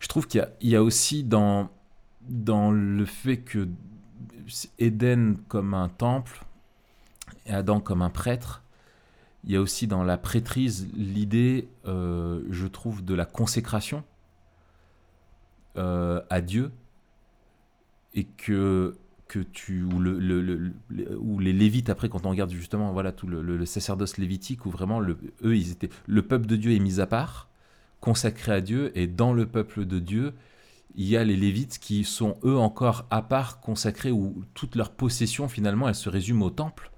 Je trouve qu'il y a, il y a aussi dans, dans le fait que Éden comme un temple et Adam comme un prêtre, il y a aussi dans la prêtrise l'idée, euh, je trouve, de la consécration euh, à Dieu et que que tu ou le, le- ou les lévites après quand on regarde justement voilà tout le, sacerdoce lévitique où vraiment le, eux ils étaient le peuple de Dieu est mis à part consacré à Dieu et dans le peuple de Dieu il y a les lévites qui sont eux encore à part consacrés où toute leur possession finalement elle se résume au temple.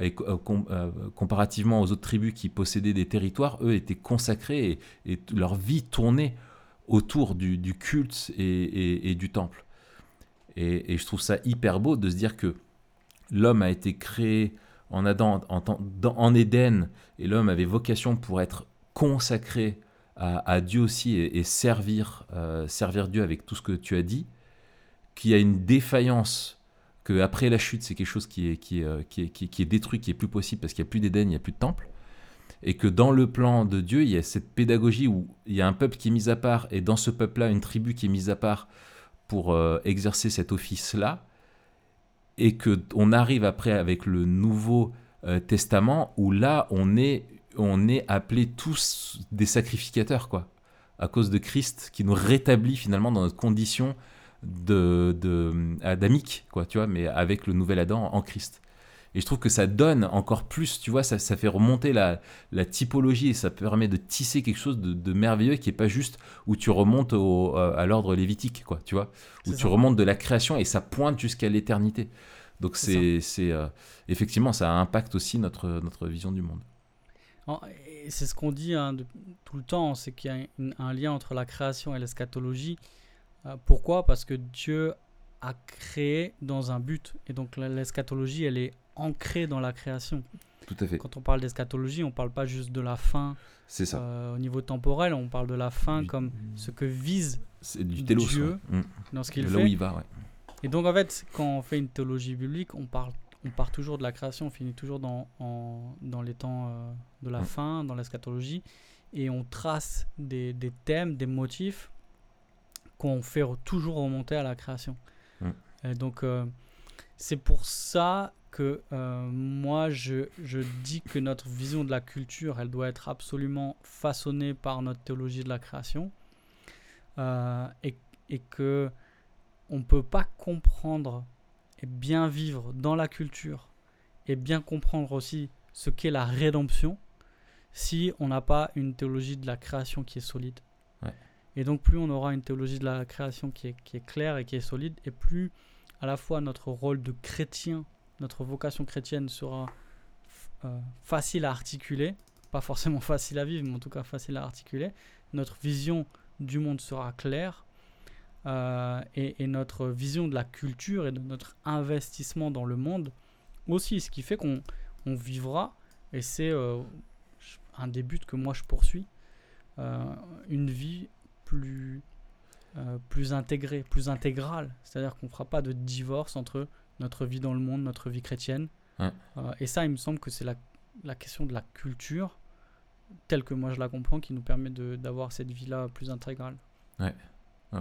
Et euh, euh, comparativement aux autres tribus qui possédaient des territoires eux étaient consacrés et, leur vie tournait autour du, culte et du temple et, je trouve ça hyper beau de se dire que l'homme a été créé en Adam, en, Éden, et l'homme avait vocation pour être consacré à, Dieu aussi et, servir, euh, servir Dieu avec tout ce que tu as dit, qu'il y a une défaillance, que après la chute, c'est quelque chose qui est, qui, est, euh, qui est- qui est détruit, qui est plus possible parce qu'il n'y a plus d'Éden, il n'y a plus de temple, et que dans le plan de Dieu, il y a cette pédagogie où il y a un peuple qui est mis à part, et dans ce peuple-là, une tribu qui est mise à part pour euh, exercer cet office-là, et que on arrive après avec le Nouveau euh, Testament où là on est on est appelés tous des sacrificateurs quoi, à cause de Christ qui nous rétablit finalement dans notre condition de, de adamique quoi, tu vois, mais avec le nouvel Adam en Christ. Et je trouve que ça donne encore plus, tu vois, ça, ça fait remonter la, la typologie et ça permet de tisser quelque chose de, de merveilleux qui est pas juste où tu remontes au, euh, à l'ordre lévitique, quoi, tu vois, où tu
ça.
remontes de la création et ça pointe jusqu'à l'éternité. Donc
C'est
euh, effectivement, ça impacte aussi notre, notre vision du monde.
C'est ce qu'on dit hein, de- tout le temps, c'est qu'il y a un lien entre la création et l'eschatologie. Euh, pourquoi? Parce que Dieu a créé dans un but. Et donc l'eschatologie, elle est ancrée dans la création.
Tout à fait.
Quand on parle d'eschatologie, on ne parle pas juste de la fin
C'est ça.
euh, au niveau temporel, on parle de la fin
Du-
comme ce que vise
C'est du télos.
Dieu
ouais. Mm.
dans ce qu'il
Là où
fait.
il va, ouais.
Et donc en fait, quand on fait une théologie biblique, on, parle, on part toujours de la création, on finit toujours dans, en- dans les temps euh, de la
Mm.
fin, dans l'eschatologie, et on trace des, des thèmes, des motifs qu'on fait toujours remonter à la création.
Mm.
Et donc euh, c'est pour ça que euh, moi je, je dis que notre vision de la culture, elle doit être absolument façonnée par notre théologie de la création, euh, et, et que on ne peut pas comprendre et bien vivre dans la culture et bien comprendre aussi ce qu'est la rédemption si on n'a pas une théologie de la création qui est solide.
Ouais.
Et donc plus on aura une théologie de la création qui est, qui est claire et qui est solide, et plus à la fois notre rôle de chrétien, notre vocation chrétienne sera euh, facile à articuler, pas forcément facile à vivre, mais en tout cas facile à articuler, notre vision du monde sera claire, euh, et, notre vision de la culture et de notre investissement dans le monde aussi, ce qui fait qu'on on vivra, et c'est euh, un des buts que moi je poursuis, une vie plus, plus intégrée, plus intégrale. C'est-à-dire qu'on ne fera pas de divorce entre notre vie dans le monde, notre vie chrétienne.
Ouais.
Euh, et ça, il me semble que c'est la, la question de la culture, telle que moi je la comprends, qui nous permet d'avoir cette vie-là plus intégrale.
Ah ouais.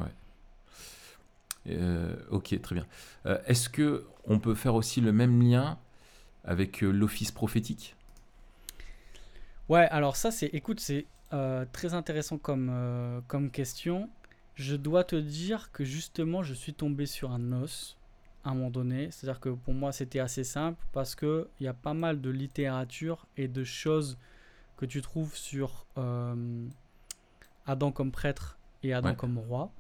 Euh, ok, très bien. Euh, Est-ce que on peut faire aussi le même lien avec l'office prophétique?
Ouais, alors ça, c'est, écoute, c'est très intéressant comme, comme question. Je dois te dire que justement, je suis tombé sur un os à un moment donné. C'est-à-dire que pour moi, c'était assez simple parce qu'il y a pas mal de littérature et de choses que tu trouves sur euh, Adam comme prêtre et Adam
Ouais.
comme roi.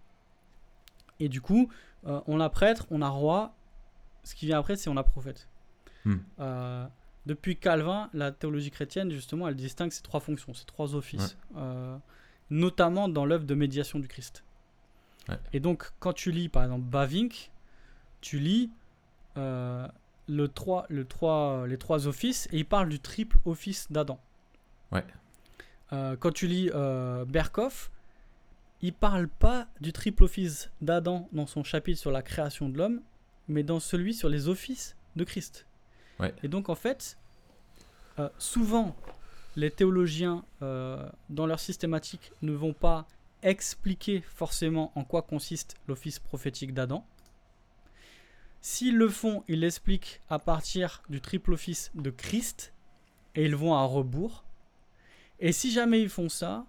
Et du coup, euh, on a prêtre, on a roi. Ce qui vient après, c'est on a prophète.
Hmm.
Euh, depuis Calvin, la théologie chrétienne, justement, elle distingue ces trois fonctions, ces trois offices, notamment dans l'œuvre de médiation du Christ.
Ouais.
Et donc, quand tu lis, par exemple, Bavinck, tu lis euh, le le les trois offices et il parle du triple office d'Adam.
Ouais.
Euh, quand tu lis euh, Berkhoff, il parle pas du triple office d'Adam dans son chapitre sur la création de l'homme, mais dans celui sur les offices de Christ.
Ouais.
Et donc en fait, euh, souvent, les théologiens, euh, dans leur systématique, ne vont pas expliquer forcément en quoi consiste l'office prophétique d'Adam. S'ils le font, ils l'expliquent à partir du triple office de Christ, et ils vont à rebours. Et si jamais ils font ça,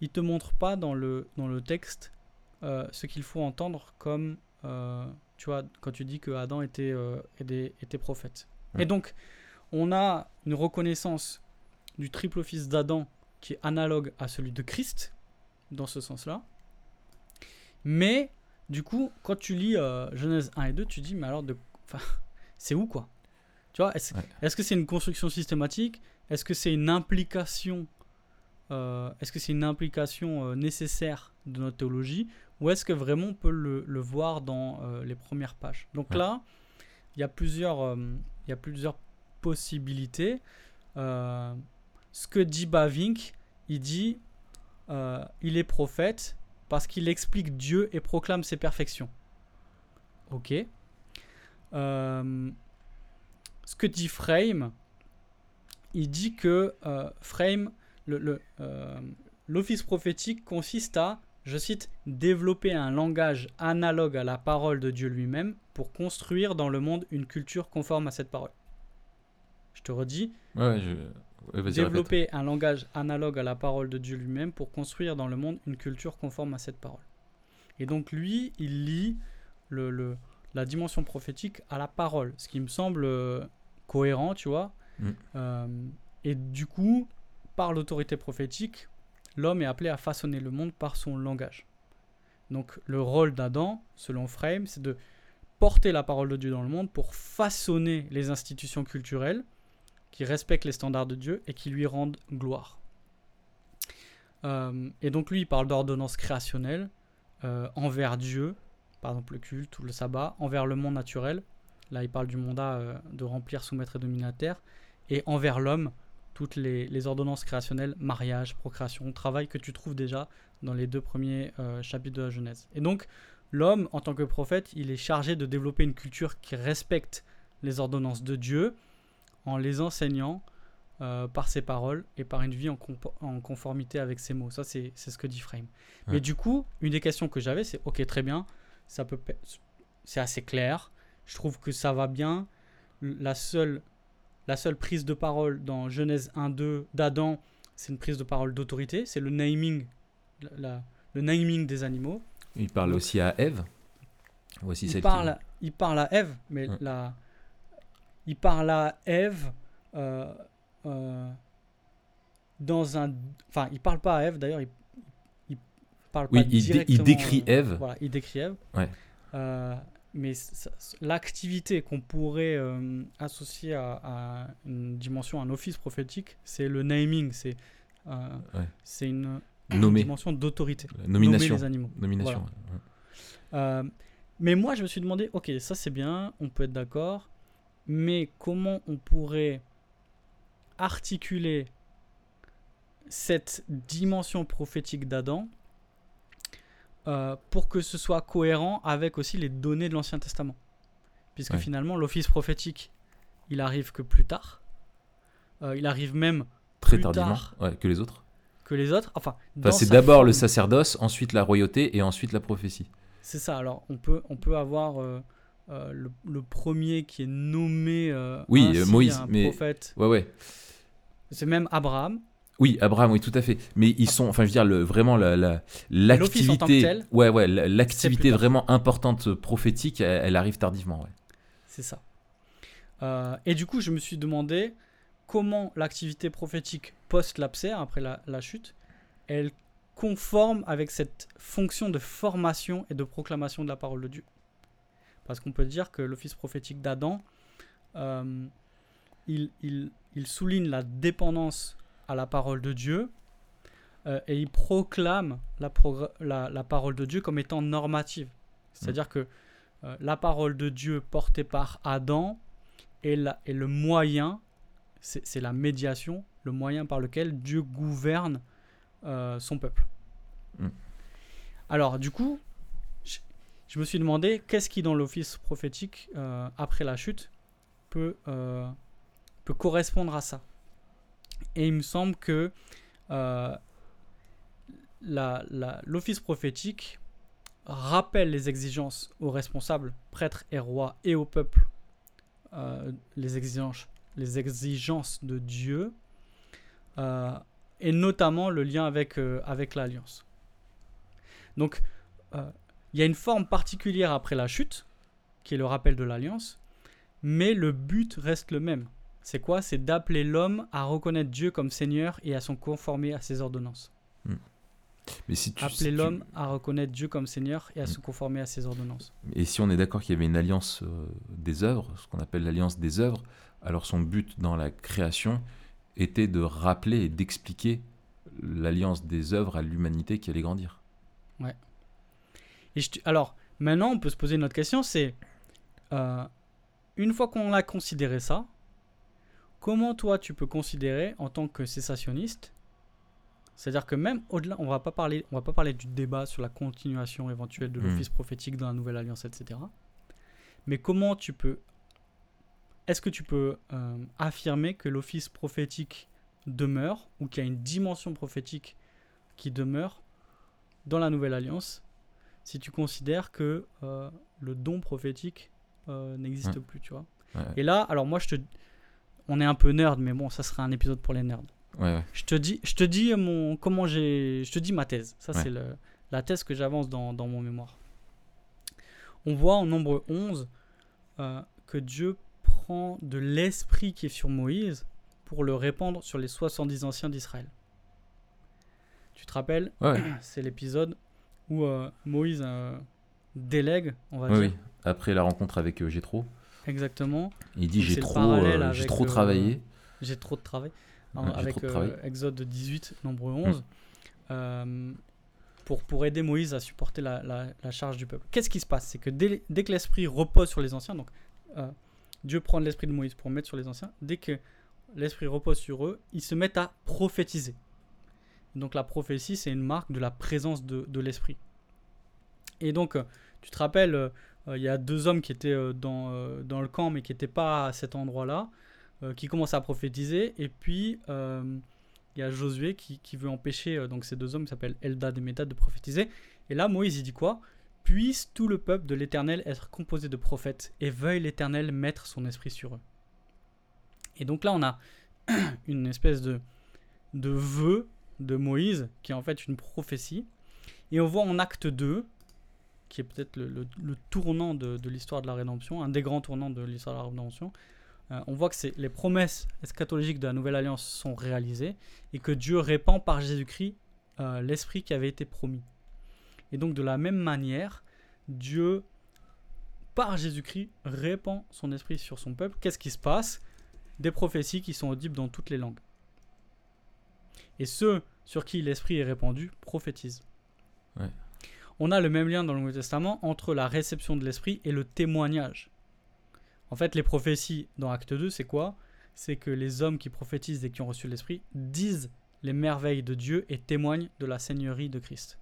ils te montrent pas dans le, dans le texte euh, ce qu'il faut entendre comme, euh, tu vois, quand tu dis que Adam était, euh, était, était prophète.
Ouais.
Et donc, on a une reconnaissance du triple office d'Adam qui est analogue à celui de Christ, dans ce sens-là. Mais, du coup, quand tu lis euh, Genèse 1 et 2, tu dis, mais alors, de, enfin, c'est où quoi? Tu vois, est-ce
Ouais.
que c'est une construction systématique? Est-ce que c'est une implication euh, Est-ce que c'est une implication euh, nécessaire de notre théologie? Ou est-ce que vraiment on peut le, le voir dans les premières pages? Donc
Ouais.
là, il y a plusieurs, il y a plusieurs possibilités. Ce que dit Bavinck, il dit il est prophète parce qu'il explique Dieu et proclame ses perfections. Ok. Euh, ce que dit Frame, il dit que euh, Frame, euh, l'office prophétique consiste à, je cite, développer un langage analogue à la parole de Dieu lui-même pour construire dans le monde une culture conforme à cette parole. Je te redis,
ouais, je... ouais, vas-y, répète.
développer un langage analogue à la parole de Dieu lui-même pour construire dans le monde une culture conforme à cette parole. Et donc lui, il lie le, le- la dimension prophétique à la parole, ce qui me semble euh, cohérent, tu vois.
Mm.
Euh, et du coup, par l'autorité prophétique, l'homme est appelé à façonner le monde par son langage. Donc le rôle d'Adam, selon Frame, c'est de porter la parole de Dieu dans le monde pour façonner les institutions culturelles qui respectent les standards de Dieu et qui lui rendent gloire. Euh, et donc lui, il parle d'ordonnance créationnelle euh, envers Dieu, par exemple le culte ou le sabbat, envers le monde naturel. Là, il parle du mandat euh, de remplir, soumettre et dominer la terre. Et envers l'homme, toutes les, les ordonnances créationnelles, mariage, procréation, travail que tu trouves déjà dans les deux premiers chapitres de la Genèse. Et donc, l'homme, en tant que prophète, il est chargé de développer une culture qui respecte les ordonnances de Dieu en les enseignant euh, par ses paroles et par une vie en, conformité avec ses mots. Ça, c'est ce que dit Frame. Mais du coup, une des questions que j'avais, c'est ok, très bien, ça peut, c'est assez clair. Je trouve que ça va bien. La seule, la seule prise de parole dans Genèse 1-2 d'Adam, c'est une prise de parole d'autorité. C'est le naming, la- le naming des animaux.
Il parle
Donc-
aussi à Ève. Voici
il
celle
parle, il parle à Ève, mais
Ouais.
la, il parle à Ève euh, euh, dans un, enfin, il parle pas à Ève d'ailleurs, il, il parle
Oui,
pas
il dé- il
directement,
décrit
euh,
Ève.
Voilà, il décrit Ève.
Ouais.
Euh, mais l'activité qu'on pourrait euh, associer à, à une dimension, un office prophétique, c'est le naming, c'est
Ouais.
c'est une, dimension d'autorité.
Nomination.
Nommer les animaux.
Nomination.
Voilà.
ouais.
Mais moi, je me suis demandé, ok, ça c'est bien, on peut être d'accord, mais comment on pourrait articuler cette dimension prophétique d'Adam euh, pour que ce soit cohérent avec aussi les données de l'Ancien Testament? Puisque
Ouais.
finalement, l'office prophétique, il arrive que plus tard. Euh, il arrive même
Très
plus
tardivement
tard
ouais, que les autres.
que les autres. Enfin,
c'est d'abord le sacerdoce, ensuite la royauté et ensuite la prophétie.
C'est ça. Alors, on peut, on peut avoir euh, euh, le, le premier qui est nommé euh,
Oui,
ainsi
euh, Moïse,
un
mais-
prophète.
Ouais, ouais.
C'est même Abraham.
Oui, Abraham, oui, tout à fait. Mais ils sont, enfin, je veux dire, le, vraiment la, la- l'activité,
tel,
ouais, ouais, la- l'activité vraiment importante prophétique, elle, elle arrive tardivement, ouais.
C'est ça. Euh, et du coup, je me suis demandé comment l'activité prophétique post-lapsaire, après la, la chute, elle conforme avec cette fonction de formation et de proclamation de la parole de Dieu. Parce qu'on peut dire que l'office prophétique d'Adam, euh, il, il- il souligne la dépendance à la parole de Dieu euh, et il proclame la, progr- la- la parole de Dieu comme étant normative. C'est-à-dire que euh, la parole de Dieu portée par Adam est, la- est le moyen, c'est la médiation, le moyen par lequel Dieu gouverne son peuple.
Mm.
Alors, du coup, je, me suis demandé qu'est-ce qui, dans l'office prophétique, euh, après la chute, peut, euh, correspondre à ça? Et il me semble que euh, l'office prophétique rappelle les exigences aux responsables, prêtres et rois, et au peuple, les, exigences, de Dieu, et notamment le lien avec, avec l'alliance. Donc, il y a une forme particulière après la chute, qui est le rappel de l'alliance, mais le but reste le même. C'est quoi? C'est d'appeler l'homme à reconnaître Dieu comme Seigneur et à s'en conformer à ses ordonnances.
Mais si tu, si
Appeler
tu-
l'homme à reconnaître Dieu comme Seigneur et à
Mm.
se conformer à ses ordonnances.
Et si on est d'accord qu'il y avait une alliance euh, des œuvres, ce qu'on appelle l'alliance des œuvres, alors son but dans la création était de rappeler et d'expliquer l'alliance des œuvres à l'humanité qui allait grandir.
Et je te- alors, maintenant, on peut se poser une autre question, c'est, euh, une fois qu'on a considéré ça, comment toi tu peux considérer en tant que cessationniste, c'est-à-dire que même au-delà, on va pas parler, on va pas parler du débat sur la continuation éventuelle de
Mm.
l'office prophétique dans la nouvelle alliance, etc. Mais comment tu peux, est-ce que tu peux euh, affirmer que l'office prophétique demeure ou qu'il y a une dimension prophétique qui demeure dans la nouvelle alliance si tu considères que euh, le don prophétique euh, n'existe
Ouais.
plus, tu vois.
Ouais, ouais.
Et là, alors moi, je te, on est un peu nerd, mais bon, ça sera un épisode pour les nerds. Je te dis, je te dis mon, comment j'ai, je te dis ma thèse. Ça, c'est le, la thèse que j'avance dans, dans mon mémoire. On voit en nombre 11 euh, que Dieu prend de l'esprit qui est sur Moïse pour le répandre sur les 70 anciens d'Israël. Tu te rappelles
Ouais,
C'est l'épisode où euh, Moïse euh, délègue, on va dire.
oui. Après la rencontre avec euh, Jétro,
Exactement.
il dit j'ai trop, j'ai trop travaillé.
J'ai trop de travail.
Ouais,
Hein, avec
trop de travail.
Exode 18, nombre 11. euh, pour, pour aider Moïse à supporter la, la- la charge du peuple. Qu'est-ce qui se passe? C'est que dès, dès que l'esprit repose sur les anciens, donc euh, Dieu prend l'esprit de Moïse pour mettre sur les anciens, dès que l'esprit repose sur eux, ils se mettent à prophétiser. Donc la prophétie, c'est une marque de la présence de, de l'esprit. Et donc, euh, tu te rappelles, euh, euh, il y a deux hommes qui étaient dans, dans le camp, mais qui n'étaient pas à cet endroit-là, qui commencent à prophétiser, et puis il y a Josué qui, qui veut empêcher donc ces deux hommes qui s'appellent Eldad et Médad de prophétiser. Et là, Moïse, il dit quoi? Puisse tout le peuple de l'Éternel être composé de prophètes, et veuille l'Éternel mettre son esprit sur eux. Et donc là, on a une espèce de, de vœu de Moïse, qui est en fait une prophétie. Et on voit en acte 2, qui est peut-être le, tournant de, de l'histoire de la rédemption, un des grands tournants de l'histoire de la rédemption, euh, on voit que c'est les promesses eschatologiques de la nouvelle alliance sont réalisées et que Dieu répand par Jésus-Christ euh, l'esprit qui avait été promis. Et donc de la même manière, Dieu, par Jésus-Christ, répand son esprit sur son peuple. Qu'est-ce qui se passe? Des prophéties qui sont audibles dans toutes les langues. Et ceux sur qui l'esprit est répandu prophétisent.
Ouais.
On a le même lien dans le Nouveau Testament entre la réception de l'esprit et le témoignage. En fait, les prophéties dans Acte 2, c'est quoi? C'est que les hommes qui prophétisent et qui ont reçu l'esprit disent les merveilles de Dieu et témoignent de la seigneurie de Christ.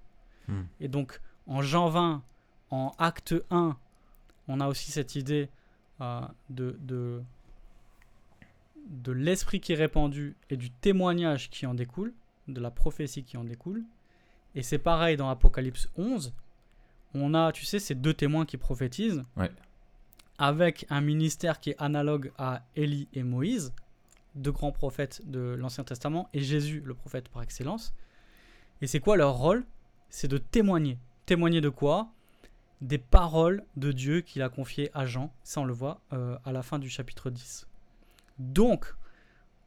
Hmm.
Et donc, en Jean 20, en Acte 1, on a aussi cette idée euh, de, de, de l'esprit qui est répandu et du témoignage qui en découle, de la prophétie qui en découle. Et c'est pareil dans Apocalypse 11. On a, tu sais, ces deux témoins qui prophétisent.
Ouais.
Avec un ministère qui est analogue à Élie et Moïse, deux grands prophètes de l'Ancien Testament, et Jésus, le prophète par excellence. Et c'est quoi leur rôle? C'est de témoigner. Témoigner de quoi? Des paroles de Dieu qu'il a confiées à Jean. Ça, on le voit euh, à la fin du chapitre 10. Donc,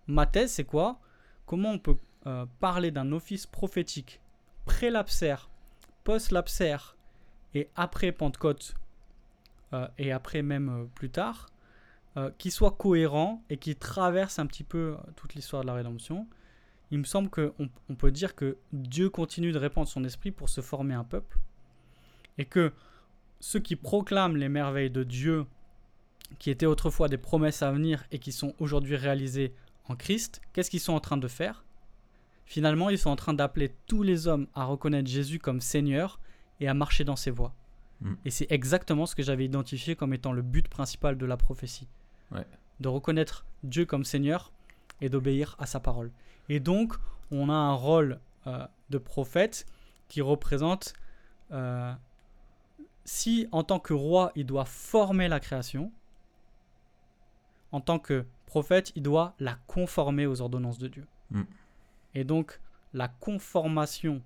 ma thèse, c'est quoi? Comment on peut euh, parler d'un office prophétique pré-lapsaire, post-lapsaire et après Pentecôte euh, et après même euh, plus tard, qui soit cohérent et qui traverse un petit peu toute l'histoire de la rédemption? Il me semble qu'on on peut dire que Dieu continue de répandre son esprit pour se former un peuple et que ceux qui proclament les merveilles de Dieu, qui étaient autrefois des promesses à venir et qui sont aujourd'hui réalisées en Christ, qu'est-ce qu'ils sont en train de faire? Finalement, ils sont en train d'appeler tous les hommes à reconnaître Jésus comme Seigneur et à marcher dans ses voies.
Mm.
Et c'est exactement ce que j'avais identifié comme étant le but principal de la prophétie.
Ouais.
De reconnaître Dieu comme Seigneur et d'obéir à sa parole. Et donc, on a un rôle euh, de prophète qui représente, euh, si en tant que roi, il doit former la création, en tant que prophète, il doit la conformer aux ordonnances de Dieu.
Mm.
Et donc, la conformation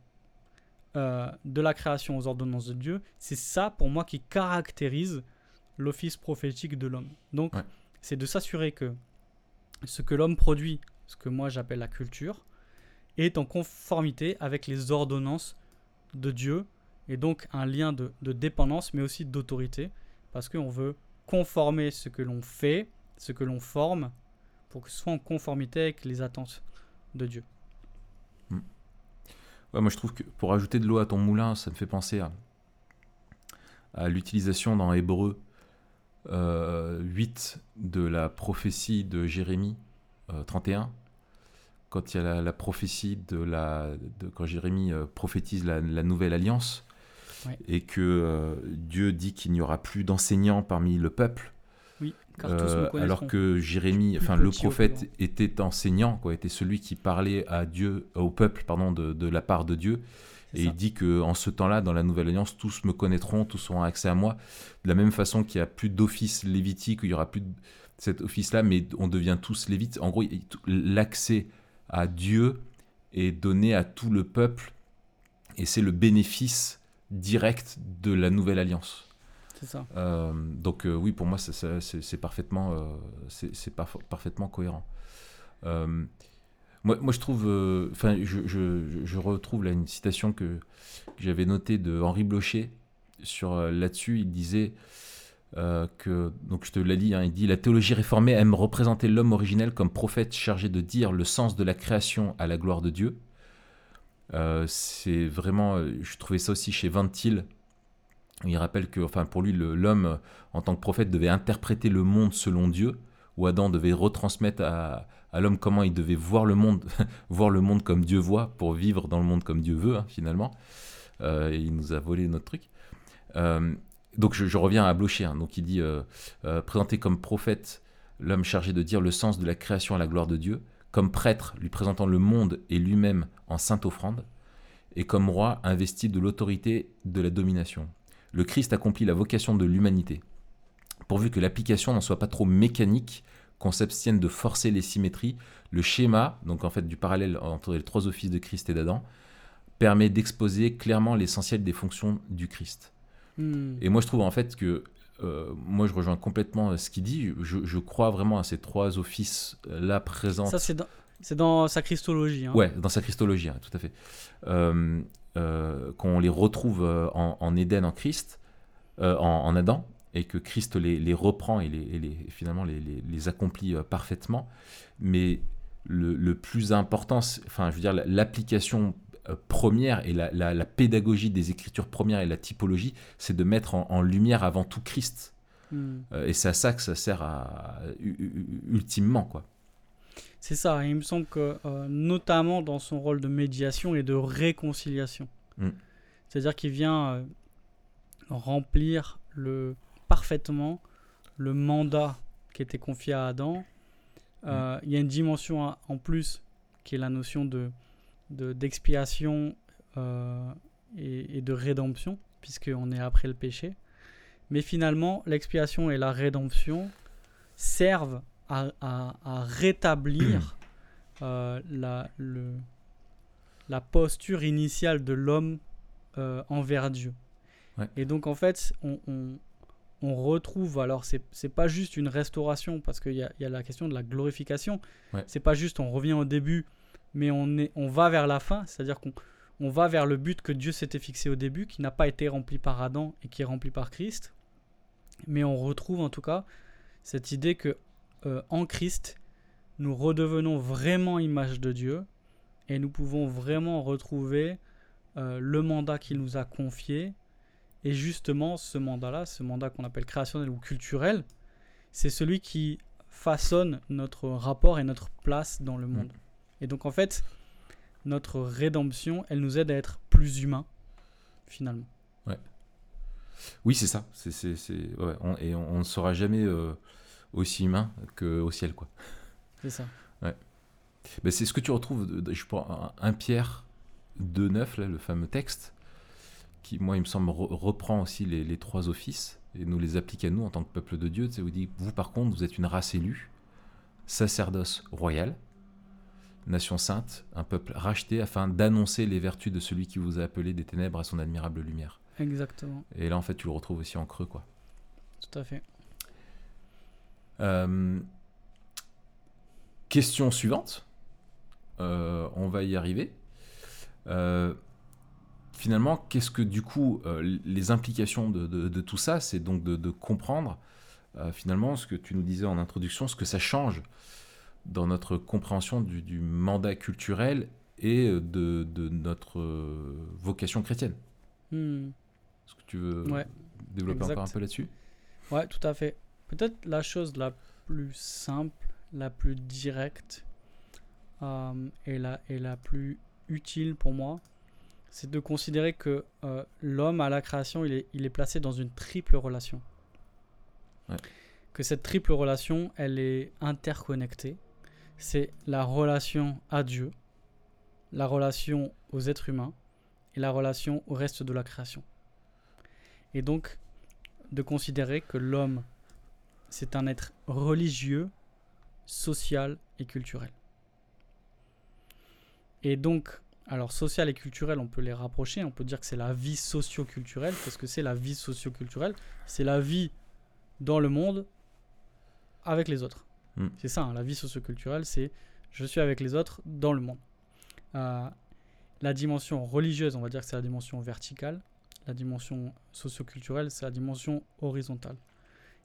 euh, de la création aux ordonnances de Dieu, c'est ça pour moi qui caractérise l'office prophétique de l'homme. Donc,
Ouais.
c'est de s'assurer que ce que l'homme produit, ce que moi j'appelle la culture, est en conformité avec les ordonnances de Dieu, et donc un lien de, de dépendance, mais aussi d'autorité, parce qu'on veut conformer ce que l'on fait, ce que l'on forme, pour que ce soit en conformité avec les attentes de Dieu.
Ouais, moi je trouve que pour ajouter de l'eau à ton moulin, ça me fait penser à, à l'utilisation dans Hébreu euh, 8 de la prophétie de Jérémie euh, 31, quand il y a la, la prophétie de la de, quand Jérémie euh, prophétise la, la nouvelle alliance
Ouais.
et que euh, Dieu dit qu'il n'y aura plus d'enseignants parmi le peuple.
Oui, car tous me
Euh, alors que Jérémie, enfin le prophète était enseignant, quoi, était celui qui parlait à Dieu, au peuple, pardon, de, de la part de Dieu. Et
ça.
il dit que en ce temps-là, dans la Nouvelle Alliance, tous me connaîtront, tous auront accès à moi. De la même façon qu'il n'y a plus d'office lévitique, il n'y aura plus de cet office-là, mais on devient tous lévites. En gros, l'accès à Dieu est donné à tout le peuple, et c'est le bénéfice direct de la Nouvelle Alliance.
Ça.
Euh, donc euh, oui, pour moi, c'est- c'est c'est parfaitement, euh, parfaitement cohérent. Moi, je trouve, enfin, je, retrouve une citation que, j'avais notée de Henri Blocher sur là-dessus. Il disait que, donc je te la lis, hein, il dit la théologie réformée aime représenter l'homme originel comme prophète chargé de dire le sens de la création à la gloire de Dieu. C'est vraiment, je trouvais ça aussi chez Van Til. Il rappelle que, enfin, pour lui, l'homme, euh, en tant que prophète, devait interpréter le monde selon Dieu, où Adam devait retransmettre à, l'homme comment il devait voir le monde, voir le monde comme Dieu voit, pour vivre dans le monde comme Dieu veut, hein, finalement. Euh, il nous a volé notre truc. Euh, donc je, reviens à Blocher. hein. donc il dit présenté comme prophète, l'homme chargé de dire le sens de la création à la gloire de Dieu, comme prêtre lui présentant le monde et lui-même en sainte offrande, et comme roi investi de l'autorité de la domination. Le Christ accomplit la vocation de l'humanité, pourvu que l'application n'en soit pas trop mécanique, qu'on s'abstienne de forcer les symétries. Le schéma, donc en fait du parallèle entre les trois offices de Christ et d'Adam, permet d'exposer clairement l'essentiel des fonctions du Christ.
Hmm.
Et moi, je trouve en fait que, euh, moi, je rejoins complètement euh, ce qu'il dit. Je, je crois vraiment à ces trois offices-là présents.
Ça, c'est dans, c'est dans sa christologie. hein.
Ouais, dans sa christologie, hein, tout à fait. Euh, euh, qu'on les retrouve euh, en, en Éden, en Christ, euh, en, en Adam, et que Christ les, les reprend et, les, et les- et finalement les, accomplit euh, parfaitement. Mais le, le plus important, enfin, je veux dire, la- l'application euh, première et la, la- la pédagogie des écritures premières et la typologie, c'est de mettre en, en lumière avant tout Christ.
Hmm.
Euh, et c'est à ça que ça sert à, ultimement, quoi.
C'est ça. Et il me semble que, euh, notamment dans son rôle de médiation et de réconciliation,
Mm.
c'est-à-dire qu'il vient euh, remplir le, parfaitement le mandat qui était confié à Adam. Euh, Il y a une dimension à- en plus qui est la notion de de- d'expiation et, et de rédemption, puisqu'on est après le péché. Mais finalement, l'expiation et la rédemption servent à, à- à rétablir euh, la, le- la posture initiale de l'homme euh, envers Dieu.
Ouais.
Et donc, en fait, on, on- on retrouve, alors c'est c'est pas juste une restauration, parce qu'il y a, il y a la question de la glorification.
Ouais.
C'est pas juste on revient au début, mais on, est, on va vers la fin, c'est-à-dire qu'on on va vers le but que Dieu s'était fixé au début, qui n'a pas été rempli par Adam et qui est rempli par Christ. Mais on retrouve en tout cas cette idée que euh, en Christ, nous redevenons vraiment image de Dieu et nous pouvons vraiment retrouver euh, le mandat qu'il nous a confié. Et justement, ce mandat-là, ce mandat qu'on appelle créationnel ou culturel, c'est celui qui façonne notre rapport et notre place dans le monde. Et donc en fait, notre rédemption, elle nous aide à être plus humains, finalement.
Oui, c'est ça. C'est, ouais, et on, ne sera jamais euh, aussi humain qu'au ciel, quoi.
C'est ça.
Ben, c'est ce que tu retrouves, je prends un, Pierre 2.9, là, le fameux texte, qui, moi, il me semble, re- reprend aussi les, les trois offices et nous les applique à nous en tant que peuple de Dieu. Tu sais, vous dit, vous, par contre, vous êtes une race élue, sacerdoce royal, nation sainte, un peuple racheté afin d'annoncer les vertus de celui qui vous a appelé des ténèbres à son admirable lumière.
Exactement.
Et là, en fait, tu le retrouves aussi en creux, quoi.
Tout à fait.
Euh, question suivante. Euh, on va y arriver. Euh, finalement, qu'est-ce que du coup, les implications de, de- de tout ça, c'est donc de, de comprendre finalement ce que tu nous disais en introduction, ce que ça change dans notre compréhension du, du mandat culturel et de, notre vocation chrétienne.
Hmm.
Est-ce que tu veux
Ouais,
développer
exact.
encore un peu là-dessus?
Ouais, tout à fait. Peut-être la chose la plus simple, la plus directe euh, et, la, et la plus utile pour moi, c'est de considérer que euh, l'homme à la création, il est, il est placé dans une triple relation.
Ouais.
Que cette triple relation, elle est interconnectée. C'est la relation à Dieu, la relation aux êtres humains et la relation au reste de la création. Et donc, de considérer que l'homme, c'est un être religieux, social et culturel. Et donc, alors social et culturel, on peut les rapprocher, on peut dire que c'est la vie socio-culturelle. Qu'est-ce que c'est la vie socio-culturelle C'est la vie dans le monde avec les autres.
Mm.
C'est ça, hein, la vie socio-culturelle, c'est je suis avec les autres dans le monde. Euh, la dimension religieuse, on va dire que c'est la dimension verticale. La dimension socio-culturelle, c'est la dimension horizontale.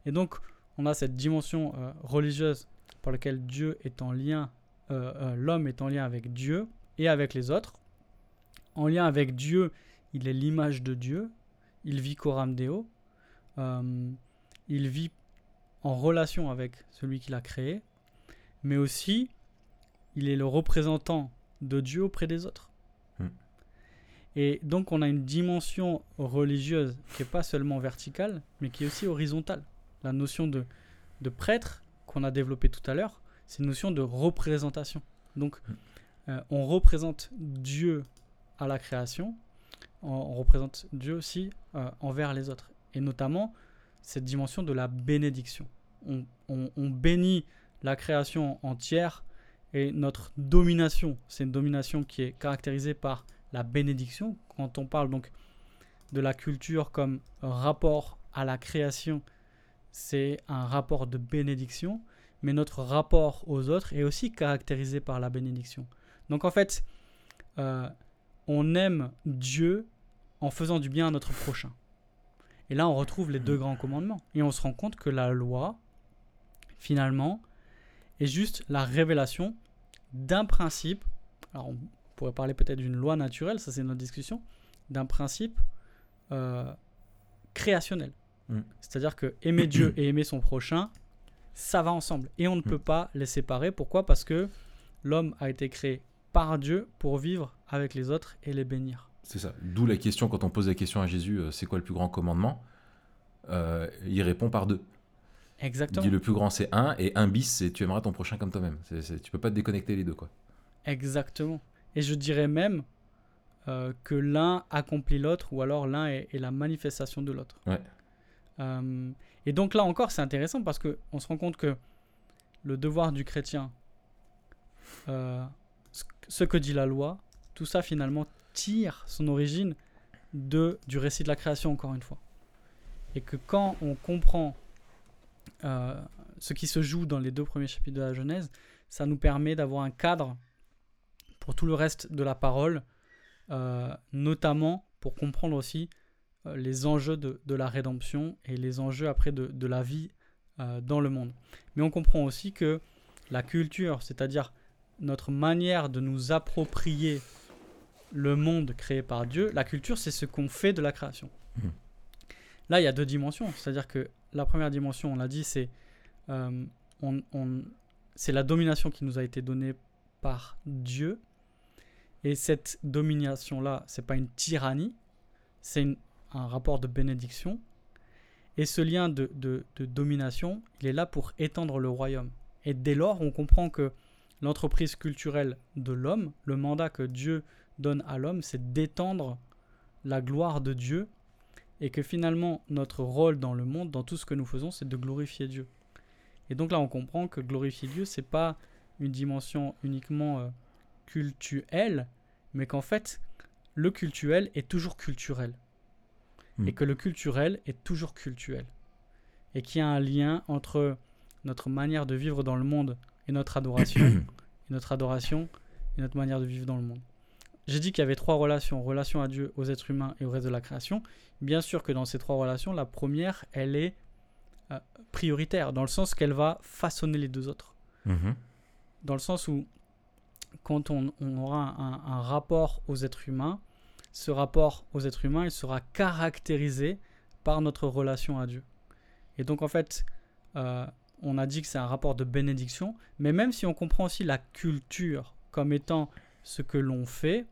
Et donc, on a cette dimension euh, religieuse par laquelle Dieu est en lien, euh, euh, l'homme est en lien avec Dieu et avec les autres. En lien avec Dieu, il est l'image de Dieu, il vit coram deo, il vit en relation avec celui qui l'a créé, mais aussi il est le représentant de Dieu auprès des autres.
Hmm.
Et donc on a une dimension religieuse qui n'est pas seulement verticale, mais qui est aussi horizontale. La notion de, de prêtre qu'on a développée tout à l'heure, c'est une notion de représentation. Donc
Hmm.
euh, on représente Dieu à la création, on, on représente Dieu aussi euh, envers les autres. Et notamment cette dimension de la bénédiction. On, on- on bénit la création entière et notre domination, c'est une domination qui est caractérisée par la bénédiction. Quand on parle donc de la culture comme rapport à la création, c'est un rapport de bénédiction, mais notre rapport aux autres est aussi caractérisé par la bénédiction. Donc en fait, euh, on aime Dieu en faisant du bien à notre prochain. Et là, on retrouve les deux grands commandements. Et on se rend compte que la loi, finalement, est juste la révélation d'un principe. Alors, on pourrait parler peut-être d'une loi naturelle, ça c'est notre discussion, d'un principe euh, créationnel.
Mm.
C'est-à-dire que aimer Dieu et aimer son prochain, ça va ensemble. Et on ne peut pas les séparer. Pourquoi? Parce que l'homme a été créé par Dieu pour vivre avec les autres et les bénir.
C'est ça. D'où la question, quand on pose la question à Jésus, euh, c'est quoi le plus grand commandement? Euh, Il répond par deux. Il
Exactement.
dit le plus grand c'est un, et un bis c'est tu aimeras ton prochain comme toi-même. C'est- tu peux pas te déconnecter les deux, quoi.
Exactement. Et je dirais même euh, que l'un accomplit l'autre, ou alors l'un est, est la manifestation de l'autre.
Ouais.
Euh, et donc là encore, c'est intéressant parce que on se rend compte que le devoir du chrétien, euh, ce- que dit la loi, tout ça finalement tire son origine du récit de la création, encore une fois. Et que quand on comprend euh, ce qui se joue dans les deux premiers chapitres de la Genèse, ça nous permet d'avoir un cadre pour tout le reste de la parole, notamment pour comprendre aussi les enjeux de, de la rédemption et les enjeux après de, de la vie euh, dans le monde. Mais on comprend aussi que la culture, c'est-à-dire notre manière de nous approprier le monde créé par Dieu, la culture, c'est ce qu'on fait de la création.
Mhm.
Là, il y a deux dimensions. C'est-à-dire que la première dimension, on l'a dit, c'est euh, on- on- la domination qui nous a été donnée par Dieu. Et cette domination-là, c'est pas une tyrannie, c'est une- un rapport de bénédiction. Et ce lien de, domination, il est là pour étendre le royaume. Et dès lors, on comprend que l'entreprise culturelle de l'homme, le mandat que Dieu donne à l'homme, c'est d'étendre la gloire de Dieu. Et que finalement, notre rôle dans le monde, dans tout ce que nous faisons, c'est de glorifier Dieu. Et donc là, on comprend que glorifier Dieu, c'est pas une dimension uniquement euh, cultuelle, mais qu'en fait, le cultuel est toujours culturel.
Mm.
Et que le culturel est toujours cultuel. Et qu'il y a un lien entre notre manière de vivre dans le monde et notre adoration, et notre adoration et notre manière de vivre dans le monde. J'ai dit qu'il y avait trois relations, relation à Dieu, aux êtres humains et au reste de la création. Bien sûr que dans ces trois relations, la première, elle est euh, prioritaire, dans le sens qu'elle va façonner les deux autres
Mhm.
dans le sens où quand on, on aura un, un rapport aux êtres humains, ce rapport aux êtres humains, il sera caractérisé par notre relation à Dieu. Et donc en fait, euh, on a dit que c'est un rapport de bénédiction, mais même si on comprend aussi la culture comme étant ce que l'on fait,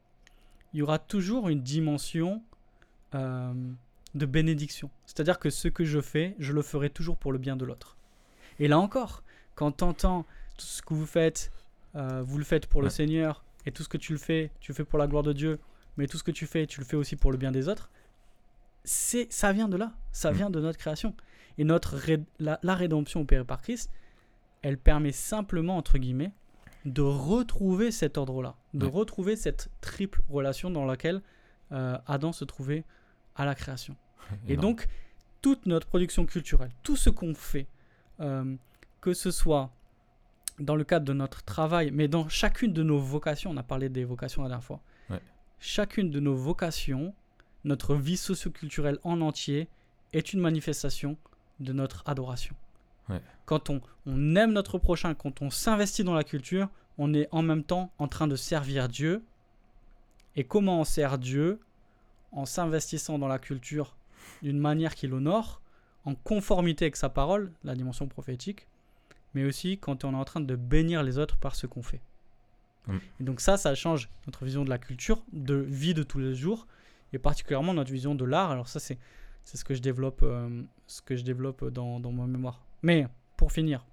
il y aura toujours une dimension euh, de bénédiction. C'est-à-dire que ce que je fais, je le ferai toujours pour le bien de l'autre. Et là encore, quand tu entends tout ce que vous faites, euh, vous le faites pour le. Seigneur, et tout ce que tu le fais, tu le fais pour la gloire de Dieu, mais tout ce que tu fais, tu le fais aussi pour le bien des autres, c'est ça vient de là, ça
Mm.
vient de notre création. Et notre ré- la, la rédemption opérée par Christ, elle permet simplement, entre guillemets, de retrouver cet ordre-là. de
Ouais.
retrouver cette triple relation dans laquelle euh, Adam se trouvait à la création. Et donc, toute notre production culturelle, tout ce qu'on fait, euh, que ce soit dans le cadre de notre travail, mais dans chacune de nos vocations, on a parlé des vocations la dernière fois. Chacune de nos vocations, notre vie socioculturelle en entier est une manifestation de notre adoration.
Ouais.
Quand on, on aime notre prochain, quand on s'investit dans la culture, on est en même temps en train de servir Dieu. Et comment on sert Dieu? En s'investissant dans la culture d'une manière qui l'honore, en conformité avec sa parole, la dimension prophétique, mais aussi quand on est en train de bénir les autres par ce qu'on fait.
Mm.
Et donc ça, ça change notre vision de la culture, de vie de tous les jours, et particulièrement notre vision de l'art. Alors ça, c'est c'est ce que je développe, euh, ce que je développe dans, dans mon mémoire. Mais pour finir,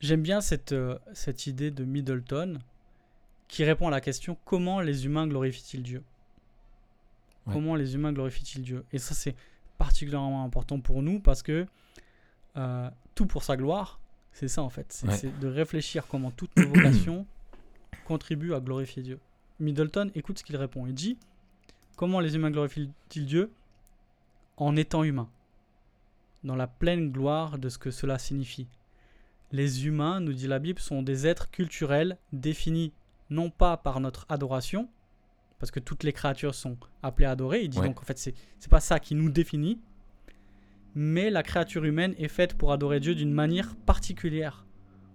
j'aime bien cette, euh, cette idée de Middleton qui répond à la question comment les humains glorifient-ils Dieu?
Ouais.
Comment les humains glorifient-ils Dieu? Et ça, c'est particulièrement important pour nous parce que euh, tout pour sa gloire, c'est ça en fait. C'est
Ouais.
de réfléchir comment toutes nos vocations contribuent à glorifier Dieu. Middleton, écoute ce qu'il répond. Il dit Comment les humains glorifient-ils Dieu? En étant humains, dans la pleine gloire de ce que cela signifie. Les humains, nous dit la Bible, sont des êtres culturels définis non pas par notre adoration, parce que toutes les créatures sont appelées à adorer. Il dit
Ouais.
donc en fait, c'est c'est pas ça qui nous définit, mais la créature humaine est faite pour adorer Dieu d'une manière particulière,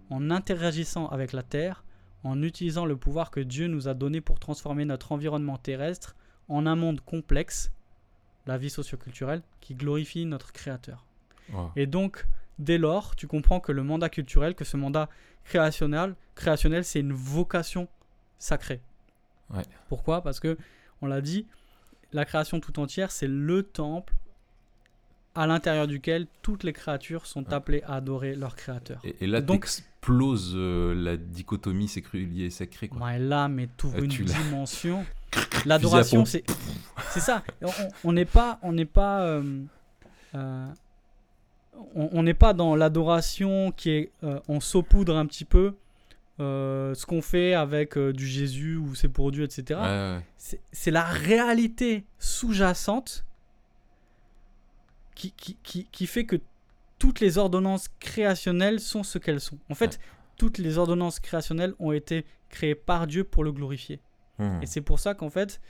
en interagissant avec la terre, en utilisant le pouvoir que Dieu nous a donné pour transformer notre environnement terrestre en un monde complexe, la vie socioculturelle, qui glorifie notre Créateur.
Wow.
Et donc, dès lors, tu comprends que le mandat culturel, que ce mandat créationnel, créationnel c'est une vocation sacrée.
Ouais.
Pourquoi? Parce que, on l'a dit, la création tout entière, c'est le temple à l'intérieur duquel toutes les créatures sont
Ouais.
appelées à adorer leur créateur.
Et, et là,
Donc-
t'exploses euh, la dichotomie séculier et sacré. Quoi.
Ouais, là, mais tout
Ah,
une dimension. L'adoration, c'est c'est ça. On- n'est pas, on n'est pas, euh, euh, on n'est pas dans l'adoration qui est, euh, on saupoudre un petit peu euh, ce qu'on fait avec euh, du Jésus ou c'est pour Dieu, etc.
Ouais, ouais,
c'est la réalité sous-jacente qui, qui, qui, qui fait que toutes les ordonnances créationnelles sont ce qu'elles sont. En fait, toutes les ordonnances créationnelles ont été créées par Dieu pour le glorifier.
Mmh.
Et c'est pour ça qu'en fait,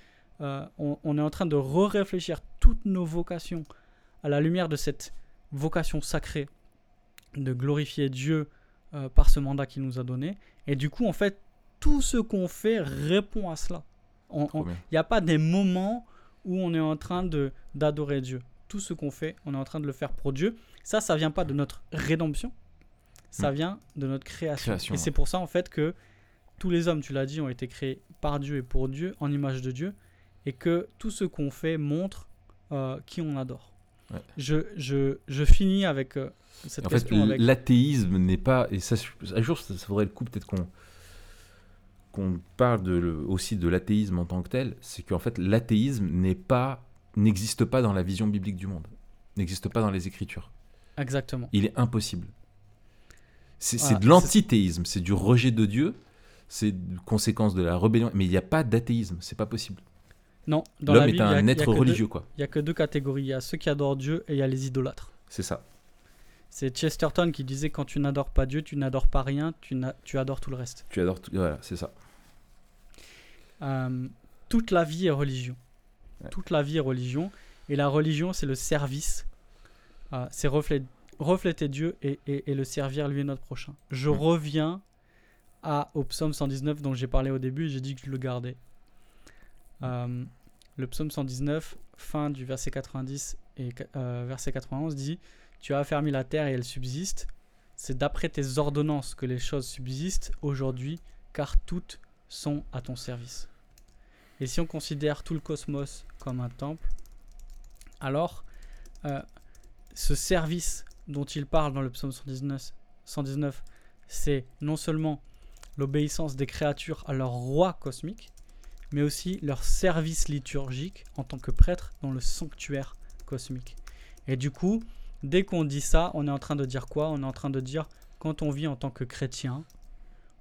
euh, on, on est en train de re-réfléchir toutes nos vocations à la lumière de cette vocation sacrée de glorifier Dieu euh, par ce mandat qu'il nous a donné. Et du coup, en fait, tout ce qu'on fait répond à cela. Il n'y a pas des moments où on est en train d'adorer Dieu. Tout ce qu'on fait, on est en train de le faire pour Dieu. Ça, ça vient pas de notre rédemption, ça
Mm.
vient de notre création.
Création,
et c'est pour ça en fait que tous les hommes, tu l'as dit, ont été créés par Dieu et pour Dieu, en image de Dieu, et que tout ce qu'on fait montre euh, qui on adore.
Ouais.
Je, je, je finis avec euh, cette
En fait,
avec...
l'athéisme n'est pas. Et ça, un jour, ça, ça vaudrait le coup peut-être qu'on qu'on parle de, aussi de l'athéisme en tant que tel. C'est qu'en fait, l'athéisme n'est pas n'existe pas dans la vision biblique du monde, n'existe pas dans les Écritures.
Exactement.
Il est impossible. C'est
Voilà,
de l'antithéisme, c'est du rejet de Dieu, c'est une conséquence de la rébellion. Mais il n'y a pas d'athéisme, c'est pas possible.
Non, dans
L'homme est
y a-
un
y a
être
que deux-
religieux, quoi.
Il n'y a que deux catégories. Il y a ceux qui adorent Dieu et il y a les idolâtres.
C'est ça.
C'est Chesterton qui disait quand tu n'adores pas Dieu, tu n'adores pas rien, tu, tu adores tout le reste.
Tu adores tout. Voilà, c'est ça.
Euh, toute la vie est religion. Toute la vie est religion. Et la religion, c'est le service. Euh, c'est reflé- refléter Dieu et, et- et le servir lui et notre prochain. Je reviens à, au psaume 119 dont j'ai parlé au début j'ai dit que je le gardais. Euh, le psaume 119, fin du verset 90 et euh, verset 91 dit Tu as affermi la terre et elle subsiste. C'est d'après tes ordonnances que les choses subsistent aujourd'hui, car toutes sont à ton service. Et si on considère tout le cosmos comme un temple, alors euh, ce service dont il parle dans le psaume 119, 119 c'est non seulement l'obéissance des créatures à leur roi cosmique, mais aussi leur service liturgique en tant que prêtre dans le sanctuaire cosmique. Et du coup, dès qu'on dit ça, on est en train de dire quoi? On est en train de dire quand on vit en tant que chrétien,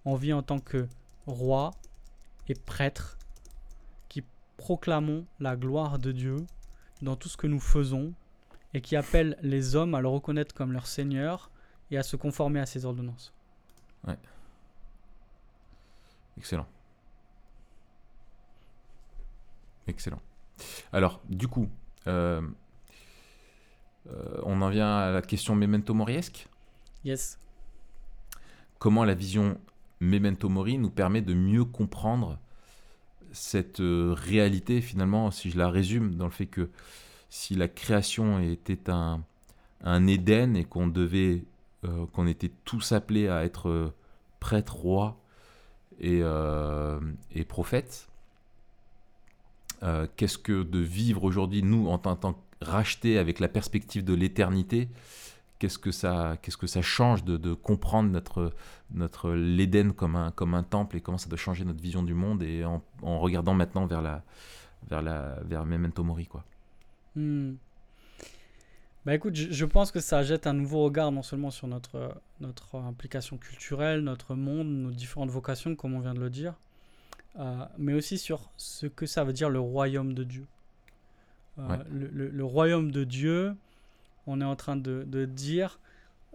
on vit en tant que rois et prêtres qui proclamons la gloire de Dieu dans tout ce que nous faisons et qui appellent les hommes à le reconnaître comme leur Seigneur et à se conformer à ses ordonnances.
Excellent. Excellent. Alors, du coup, euh, euh, on en vient à la question memento moriesque.
Yes.
Comment la vision memento mori nous permet de mieux comprendre cette euh, réalité, finalement, si je la résume, dans le fait que si la création était un, un Éden et qu'on devait, qu'on était tous appelés à être prêtres, rois et, et prophètes, euh, qu'est-ce que de vivre aujourd'hui, nous, en tant que rachetés avec la perspective de l'éternité, qu'est-ce que ça, qu'est-ce que ça change de, comprendre notre, notre l'Éden comme un, comme un temple et comment ça doit changer notre vision du monde et en, regardant maintenant vers la, vers la, vers Memento Mori, quoi.
Hmm. Bah écoute, je, je, pense que ça jette un nouveau regard non seulement sur notre, notre implication culturelle, notre monde, nos différentes vocations, comme on vient de le dire, euh, mais aussi sur ce que ça veut dire le royaume de Dieu. Euh, le, royaume de Dieu, on est en train de, de dire,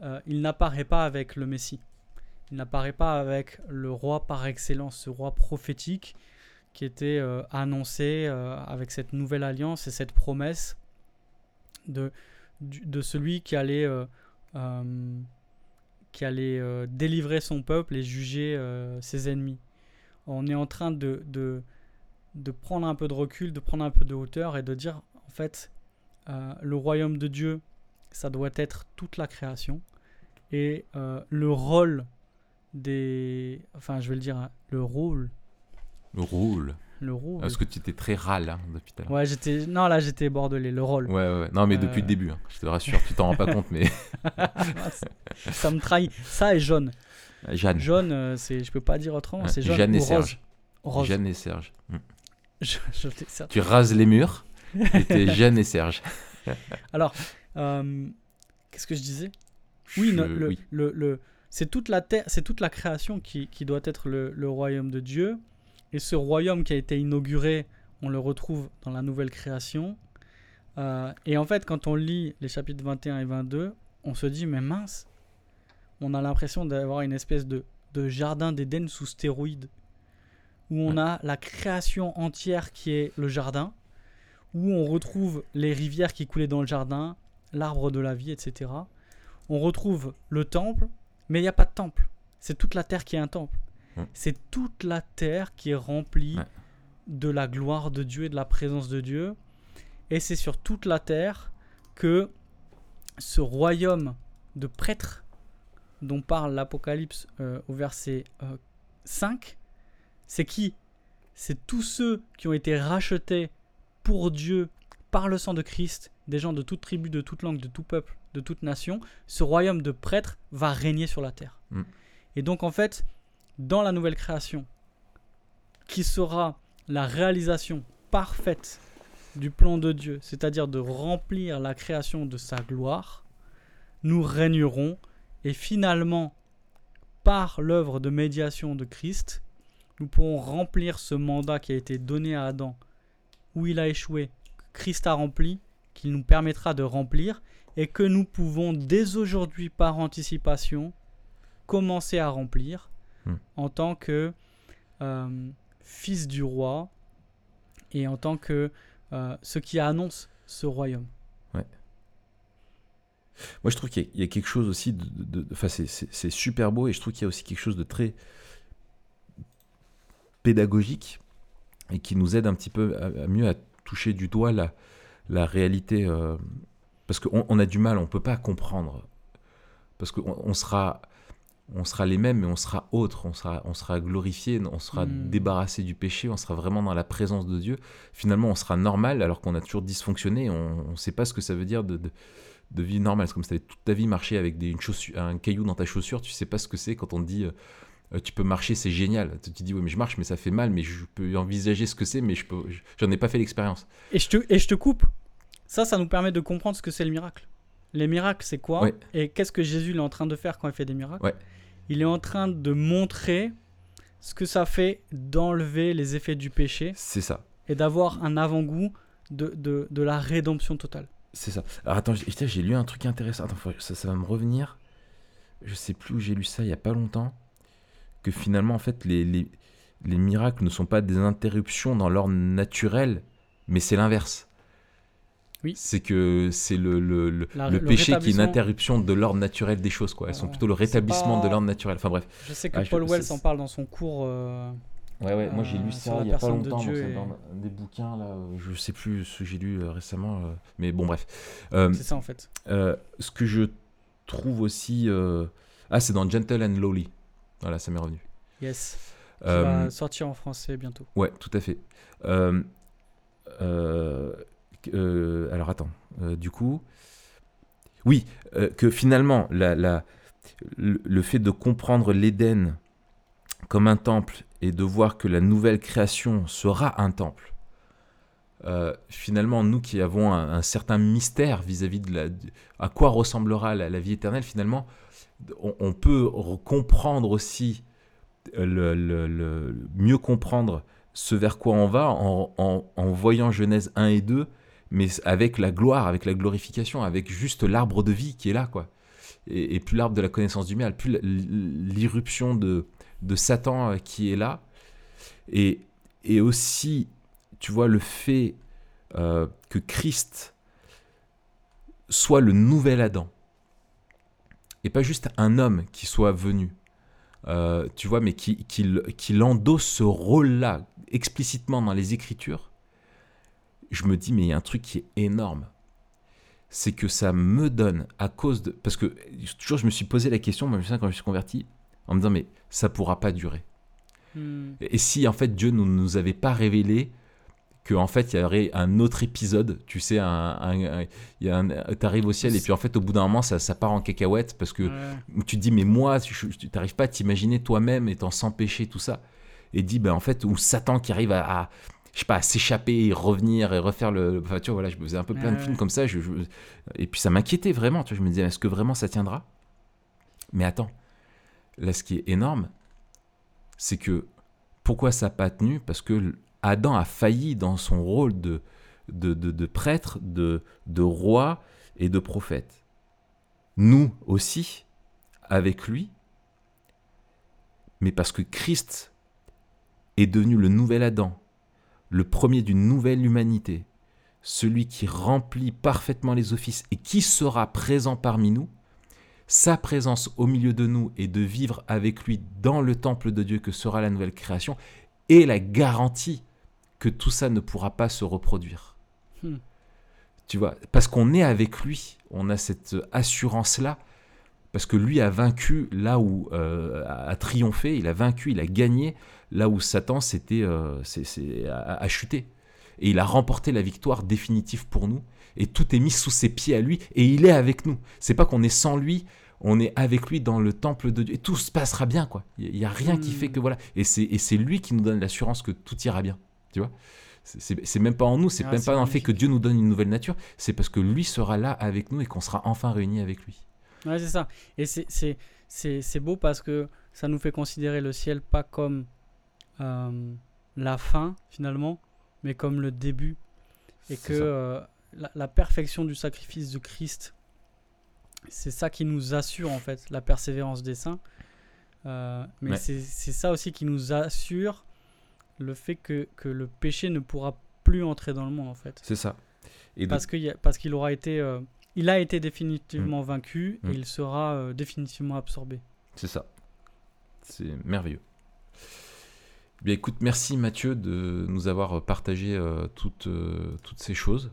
euh, il n'apparaît pas avec le Messie. Il n'apparaît pas avec le roi par excellence, ce roi prophétique qui était annoncé avec cette nouvelle alliance et cette promesse de, de celui qui allait, qui allait délivrer son peuple et juger ses ennemis on est en train de, de, prendre un peu de recul, de prendre un peu de hauteur et de dire, en fait, euh, le royaume de Dieu, ça doit être toute la création. Et euh, le rôle des... Enfin, je vais le dire, hein, le rôle.
Le rôle.
Le rôle.
Parce que tu étais très râle hein, depuis tout à l'heure.
Ouais, j'étais... Non, là, j'étais bordelais, le rôle.
Ouais, ouais. Non, mais depuis le euh. début, hein. je te rassure, tu t'en rends pas compte, mais...
ça me trahit. Ça est jaune.
Jeanne.
Jaune, euh, c'est, je peux pas dire autrement, c'est jaune Jeanne et Serge.
Rose. Jeanne et Serge.
Mm.
tu rases les murs et t'es Jeanne et Serge.
Alors, euh, qu'est-ce que je disais? Oui, le, Le, c'est toute la terre, c'est toute la création qui, qui doit être le, royaume de Dieu. Et ce royaume qui a été inauguré, on le retrouve dans la nouvelle création. Euh, et en fait, quand on lit les chapitres 21 et 22, on se dit, mais mince, on a l'impression d'avoir une espèce de, jardin d'Éden sous stéroïdes, où on a la création entière qui est le jardin, où on retrouve les rivières qui coulaient dans le jardin, l'arbre de la vie, etc. On retrouve le temple, mais il n'y a pas de temple. C'est toute la terre qui est un temple. C'est toute la terre qui est remplie de la gloire de Dieu et de la présence de Dieu. Et c'est sur toute la terre que ce royaume de prêtres dont parle l'Apocalypse euh, au verset 5, euh, c'est qui? C'est tous ceux qui ont été rachetés pour Dieu par le sang de Christ, des gens de toute tribu, de toute langue, de tout peuple, de toute nation. Ce royaume de prêtres va régner sur la terre. Mm. Et donc en fait, dans la nouvelle création, qui sera la réalisation parfaite du plan de Dieu, c'est-à-dire de remplir la création de sa gloire, nous régnerons et finalement, par l'œuvre de médiation de Christ, nous pourrons remplir ce mandat qui a été donné à Adam, où il a échoué, Christ a rempli, qu'il nous permettra de remplir, et que nous pouvons dès aujourd'hui, par anticipation, commencer à remplir hmm. en tant que euh, fils du roi et en tant que euh, ce qui annonce ce royaume.
Moi, je trouve qu'il y, a quelque chose aussi de. Enfin, c'est super beau et je trouve qu'il y a aussi quelque chose de très pédagogique et qui nous aide un petit peu à, mieux à toucher du doigt la, la réalité. Euh, parce qu'on on a du mal, on ne peut pas comprendre. Parce qu'on on sera, on sera les mêmes, mais on sera autre, on sera, on sera glorifié, on sera hmm. débarrassé du péché, on sera vraiment dans la présence de Dieu. Finalement, on sera normal alors qu'on a toujours dysfonctionné, on ne sait pas ce que ça veut dire de de vie normale. C'est comme si tu avais toute ta vie marché avec des, une chaussure, un caillou dans ta chaussure. Tu sais pas ce que c'est quand on te dit euh, euh, tu peux marcher, c'est génial. Tu te dis oui, mais je marche, mais ça fait mal, mais je peux envisager ce que c'est, mais je peux, j'en ai pas fait l'expérience.
Et je te, et je te coupe. Ça, ça nous permet de comprendre ce que c'est le miracle. Les miracles, c'est quoi Et qu'est-ce que Jésus est en train de faire quand il fait des miracles Il est en train de montrer ce que ça fait d'enlever les effets du péché
C'est ça.
et d'avoir un avant-goût de, de, de la rédemption totale.
C'est ça. Alors attends, j'ai lu un truc intéressant. Attends, ça, ça va me revenir. Je sais plus où j'ai lu ça il y a pas longtemps. Que finalement, en fait, les, les, les miracles ne sont pas des interruptions dans l'ordre naturel, mais c'est l'inverse.
Oui.
C'est que c'est le, le, le,
La-
le
le
péché qui est une interruption de l'ordre naturel des choses. Quoi. Elles sont
Euh,
plutôt le rétablissement
pas-
de l'ordre naturel. Enfin bref.
Je sais que
Ah, je-
Paul Wells
c'est-
en parle dans son cours. euh,
Ouais, ouais, moi j'ai
Euh,
lu
sur
ça il y a pas
de
longtemps, c'est
et-
dans un des bouquins là, euh, je sais plus ce que j'ai lu euh, récemment, euh, mais bon bref. Euh,
c'est ça en fait.
euh, ce que je trouve aussi, euh, ah c'est dans Gentle and Lowly, voilà ça m'est revenu.
Yes.
Euh,
va sortir en français bientôt.
ouais, tout à fait. Euh, euh, euh, alors attends, du coup, oui, que finalement la, la- le, le fait de comprendre l'Éden comme un temple et de voir que la nouvelle création sera un temple, euh, finalement, nous qui avons un, un certain mystère vis-à-vis de la, à quoi ressemblera la, la vie éternelle, finalement, on, peut re- comprendre aussi, euh, mieux comprendre ce vers quoi on va en, voyant Genèse 1 et 2, mais avec la gloire, avec la glorification, avec juste l'arbre de vie qui est là, quoi. Et, plus l'arbre de la connaissance du mal, plus l'irruption de, Satan euh, qui est là. Et, et aussi, tu vois, le fait euh, que Christ soit le nouvel Adam. Et pas juste un homme qui soit venu. Euh, tu vois, mais qui, qu'il qu'il endosse ce rôle-là explicitement dans les Écritures, je me dis, mais il y a un truc qui est énorme. C'est que ça me donne, à cause de. Parce que toujours, je me suis posé la question, moi, quand je suis converti, en me disant, mais ça pourra pas durer.
Hmm.
Et si en fait Dieu ne nous avait pas révélé que en fait il y aurait un autre épisode, tu sais, un, un, un- il y a un- t'arrives au ciel et puis en fait au bout d'un moment ça, ça part en cacahuète parce que
Ouais.
tu te dis mais moi tu t'arrives pas à t'imaginer toi-même étant sans péché tout ça. Et dis ben en fait ou Satan qui arrive à, à, je sais pas à s'échapper et revenir et refaire le enfin tu vois voilà je me faisais un peu plein de films comme ça je, je- et puis ça m'inquiétait vraiment tu vois je me disais est-ce que vraiment ça tiendra? Mais attends là ce qui est énorme c'est que pourquoi ça n'a pas tenu? Parce que Adam a failli dans son rôle de de, de, prêtre de, de roi et de prophète. Nous aussi avec lui, mais parce que Christ est devenu le nouvel Adam, le premier d'une nouvelle humanité, celui qui remplit parfaitement les offices et qui sera présent parmi nous, sa présence au milieu de nous et de vivre avec lui dans le temple de Dieu que sera la nouvelle création, est la garantie que tout ça ne pourra pas se reproduire.
Hmm.
Tu vois, parce qu'on est avec lui, on a cette assurance-là, parce que lui a vaincu là où euh, a triomphé, il a vaincu, il a gagné là où Satan s'était euh, a, a chuté. Et il a remporté la victoire définitive pour nous, et tout est mis sous ses pieds à lui, et il est avec nous. C'est pas qu'on est sans lui, on est avec lui dans le temple de Dieu, et tout se passera bien, quoi. Il n'y a rien qui
Hmm.
fait que voilà. Et c'est lui qui nous donne l'assurance que tout ira bien, tu vois. C'est- même pas en nous, c'est
Ah,
même pas dans le fait que. Dieu nous donne une nouvelle nature, c'est parce que lui sera là avec nous et qu'on sera enfin réunis avec lui.
Ouais, c'est ça. Et c'est- beau parce que ça nous fait considérer le ciel pas comme euh, la fin finalement, mais comme le début. Et que euh, la, la perfection du sacrifice de Christ, c'est ça qui nous assure en fait la persévérance des saints. Euh, mais
Ouais.
c'est c'est ça aussi qui nous assure le fait que, que le péché ne pourra plus entrer dans le monde en fait.
C'est ça. Et de-
Parce qu'il aura été, euh, il a été définitivement vaincu
Mm.
et il sera euh, définitivement absorbé.
c'est ça. C'est merveilleux. Bien écoute, merci Mathieu de nous avoir partagé euh, toutes, euh, toutes ces choses.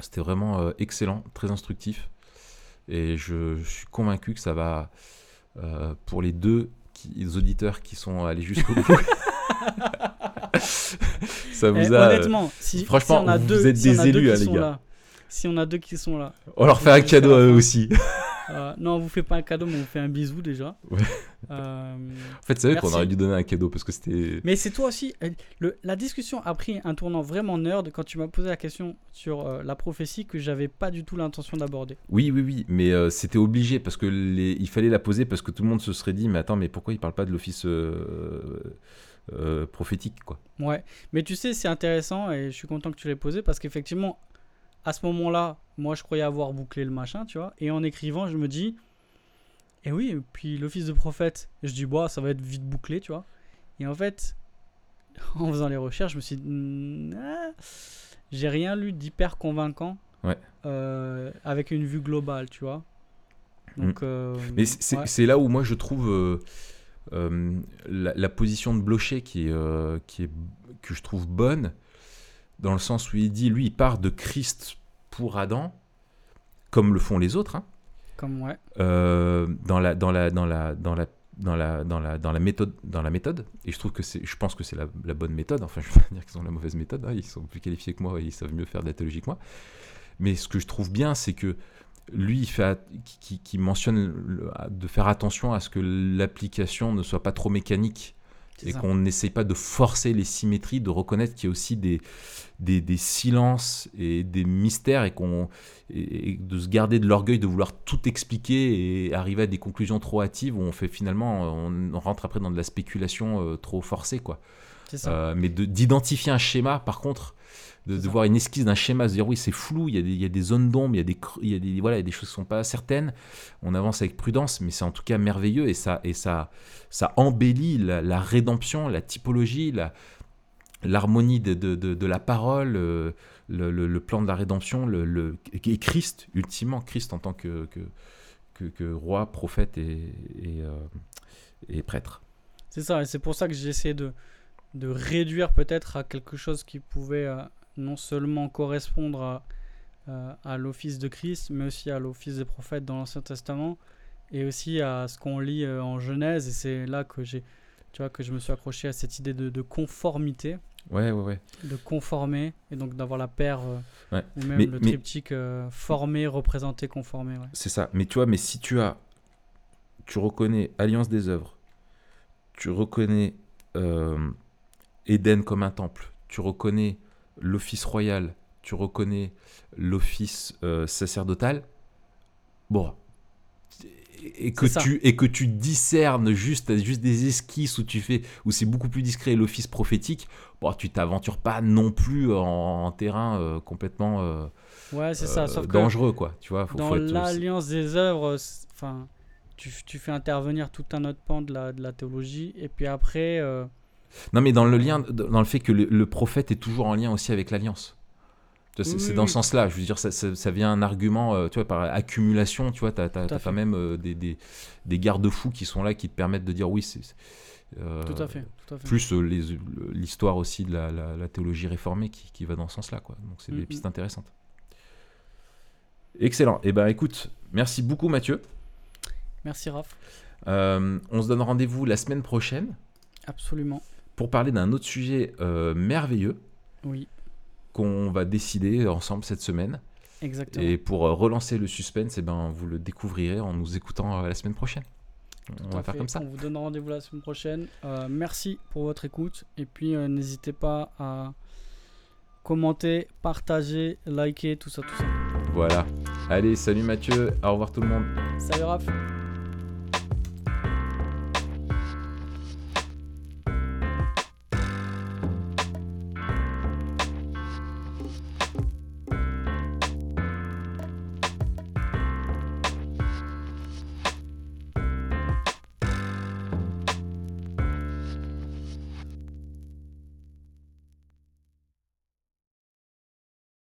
C'était vraiment excellent, très instructif. Et je, je suis convaincu que ça va, pour les deux qui, les auditeurs qui sont allés jusqu'au bout, ça vous
Eh,
a...
honnêtement, si,
franchement,
si on a
vous
deux,
êtes
si on a deux
élus,
qui
hein, les
sont
gars.
là, si on a deux qui sont là,
On leur fait un cadeau à eux aussi.
euh, non, on vous fait pas un cadeau, mais on vous fait un bisou déjà. Euh,
En fait, c'est vrai qu'on aurait dû donner un cadeau parce que c'était.
Mais c'est toi aussi. euh, le- la discussion a pris un tournant vraiment nerd quand tu m'as posé la question sur euh, la prophétie que j'avais pas du tout l'intention d'aborder.
Oui, oui, oui, mais euh, c'était obligé parce que les... il fallait la poser parce que tout le monde se serait dit, mais attends, mais pourquoi il parle pas de l'office euh, prophétique, quoi
Ouais. Mais tu sais, c'est intéressant et je suis content que tu l'aies posé parce qu'effectivement, à ce moment-là, moi je croyais avoir bouclé le machin, tu vois. Et en écrivant, je me dis, et oui, et puis l'office de prophète, je dis, bah, ça va être vite bouclé, tu vois. Et en fait, en faisant les recherches, je me suis dit, ah, j'ai rien lu d'hyper convaincant
Ouais.
euh, avec une vue globale, tu vois. Donc, euh,
Mais c'est c'est-
ouais.
c'est là où moi je trouve euh, la, la position de Blocher qui est, euh, qui est, que je trouve bonne, dans le sens où il dit, lui, il part de Christ pour Adam, comme le font les autres, hein,
comme ouais.
euh, dans la dans la dans la dans la dans la dans la dans la méthode dans la méthode. Et je trouve que c'est je pense que c'est la, la bonne méthode. Enfin je veux pas dire qu'ils ont la mauvaise méthode hein, ils sont plus qualifiés que moi et ils savent mieux faire de la théologie que moi. Mais ce que je trouve bien c'est que lui il fait qui, qui- mentionne le- de faire attention à ce que l'application ne soit pas trop mécanique et qu'on n'essaye pas de forcer les symétries, de reconnaître qu'il y a aussi des, des, des silences et des mystères et, qu'on, de se garder de l'orgueil de vouloir tout expliquer et arriver à des conclusions trop hâtives où on fait finalement, on, rentre après dans de la spéculation euh, trop forcée. Quoi.
Ça.
Euh, mais de- d'identifier un schéma, par contre, de, voir une esquisse d'un schéma, se dire oui, c'est flou, il y, a des, il y a des zones d'ombre, il y a des, il y a des, voilà, il y a des choses qui sont pas certaines. On avance avec prudence, mais c'est en tout cas merveilleux et ça, et ça, ça embellit la, la rédemption, la typologie, la, l'harmonie de, de, de, de la parole, euh, le, le- le plan de la rédemption, le, le- et Christ, ultimement, Christ en tant que, que, que, que roi, prophète et, et, euh, et prêtre.
C'est ça, et c'est pour ça que j'ai essayé de, de réduire peut-être à quelque chose qui pouvait euh, non seulement correspondre à, euh, à l'office de Christ, mais aussi à l'office des prophètes dans l'Ancien Testament, et aussi à ce qu'on lit euh, en Genèse, et c'est là que j'ai, tu vois, que je me suis accroché à cette idée de, de conformité,
Ouais, ouais, ouais.
de conformer, et donc d'avoir la paire, euh,
Ouais.
ou même
Mais-
le triptyque formé, représenté, conformé. ouais.
C'est ça. Mais tu vois, mais si tu as, tu reconnais Alliance des œuvres, tu reconnais Éden comme un temple, tu reconnais l'office royal, tu reconnais l'office euh, sacerdotal, bon. Et que, tu, et que tu discernes juste, juste des esquisses où tu fais où c'est beaucoup plus discret l'office prophétique, bon, tu t'aventures pas non plus en, en terrain euh, complètement euh,
Ouais, c'est ça,
euh,
sauf que
dangereux quoi. Tu vois, faut,
dans l'alliance des œuvres, enfin, tu, tu fais intervenir tout un autre pan de la, de la théologie, et puis après,
Non, mais dans le lien, dans le fait que le, le prophète est toujours en lien aussi avec l'alliance. C'est
Oui,
dans
oui.
ce sens-là. Je veux dire, ça, ça, ça vient un argument, euh, tu vois, par accumulation. Tu vois, t'as pas même euh, des, des, des garde-fous qui sont là, qui te permettent de dire oui, c'est. euh,
tout à fait, tout à fait.
Plus l'histoire aussi de la, la- la théologie réformée qui, qui va dans ce sens-là, quoi. Donc c'est des
Mhm.
pistes intéressantes. Excellent. Eh ben, écoute, merci beaucoup, Mathieu.
Merci Raph,
on se donne rendez-vous la semaine prochaine
absolument,
pour parler d'un autre sujet euh, merveilleux.
oui,
qu'on va décider ensemble cette semaine.
exactement.
Et pour euh, relancer le suspense, eh ben, vous le découvrirez en nous écoutant euh, la semaine prochaine. On va faire comme ça.
On vous donne rendez-vous la semaine prochaine. Euh, merci pour votre écoute, et puis euh, n'hésitez pas à commenter, partager, liker, tout ça, tout ça.
Voilà. Allez, salut Mathieu. Au revoir tout le monde.
Salut Raph.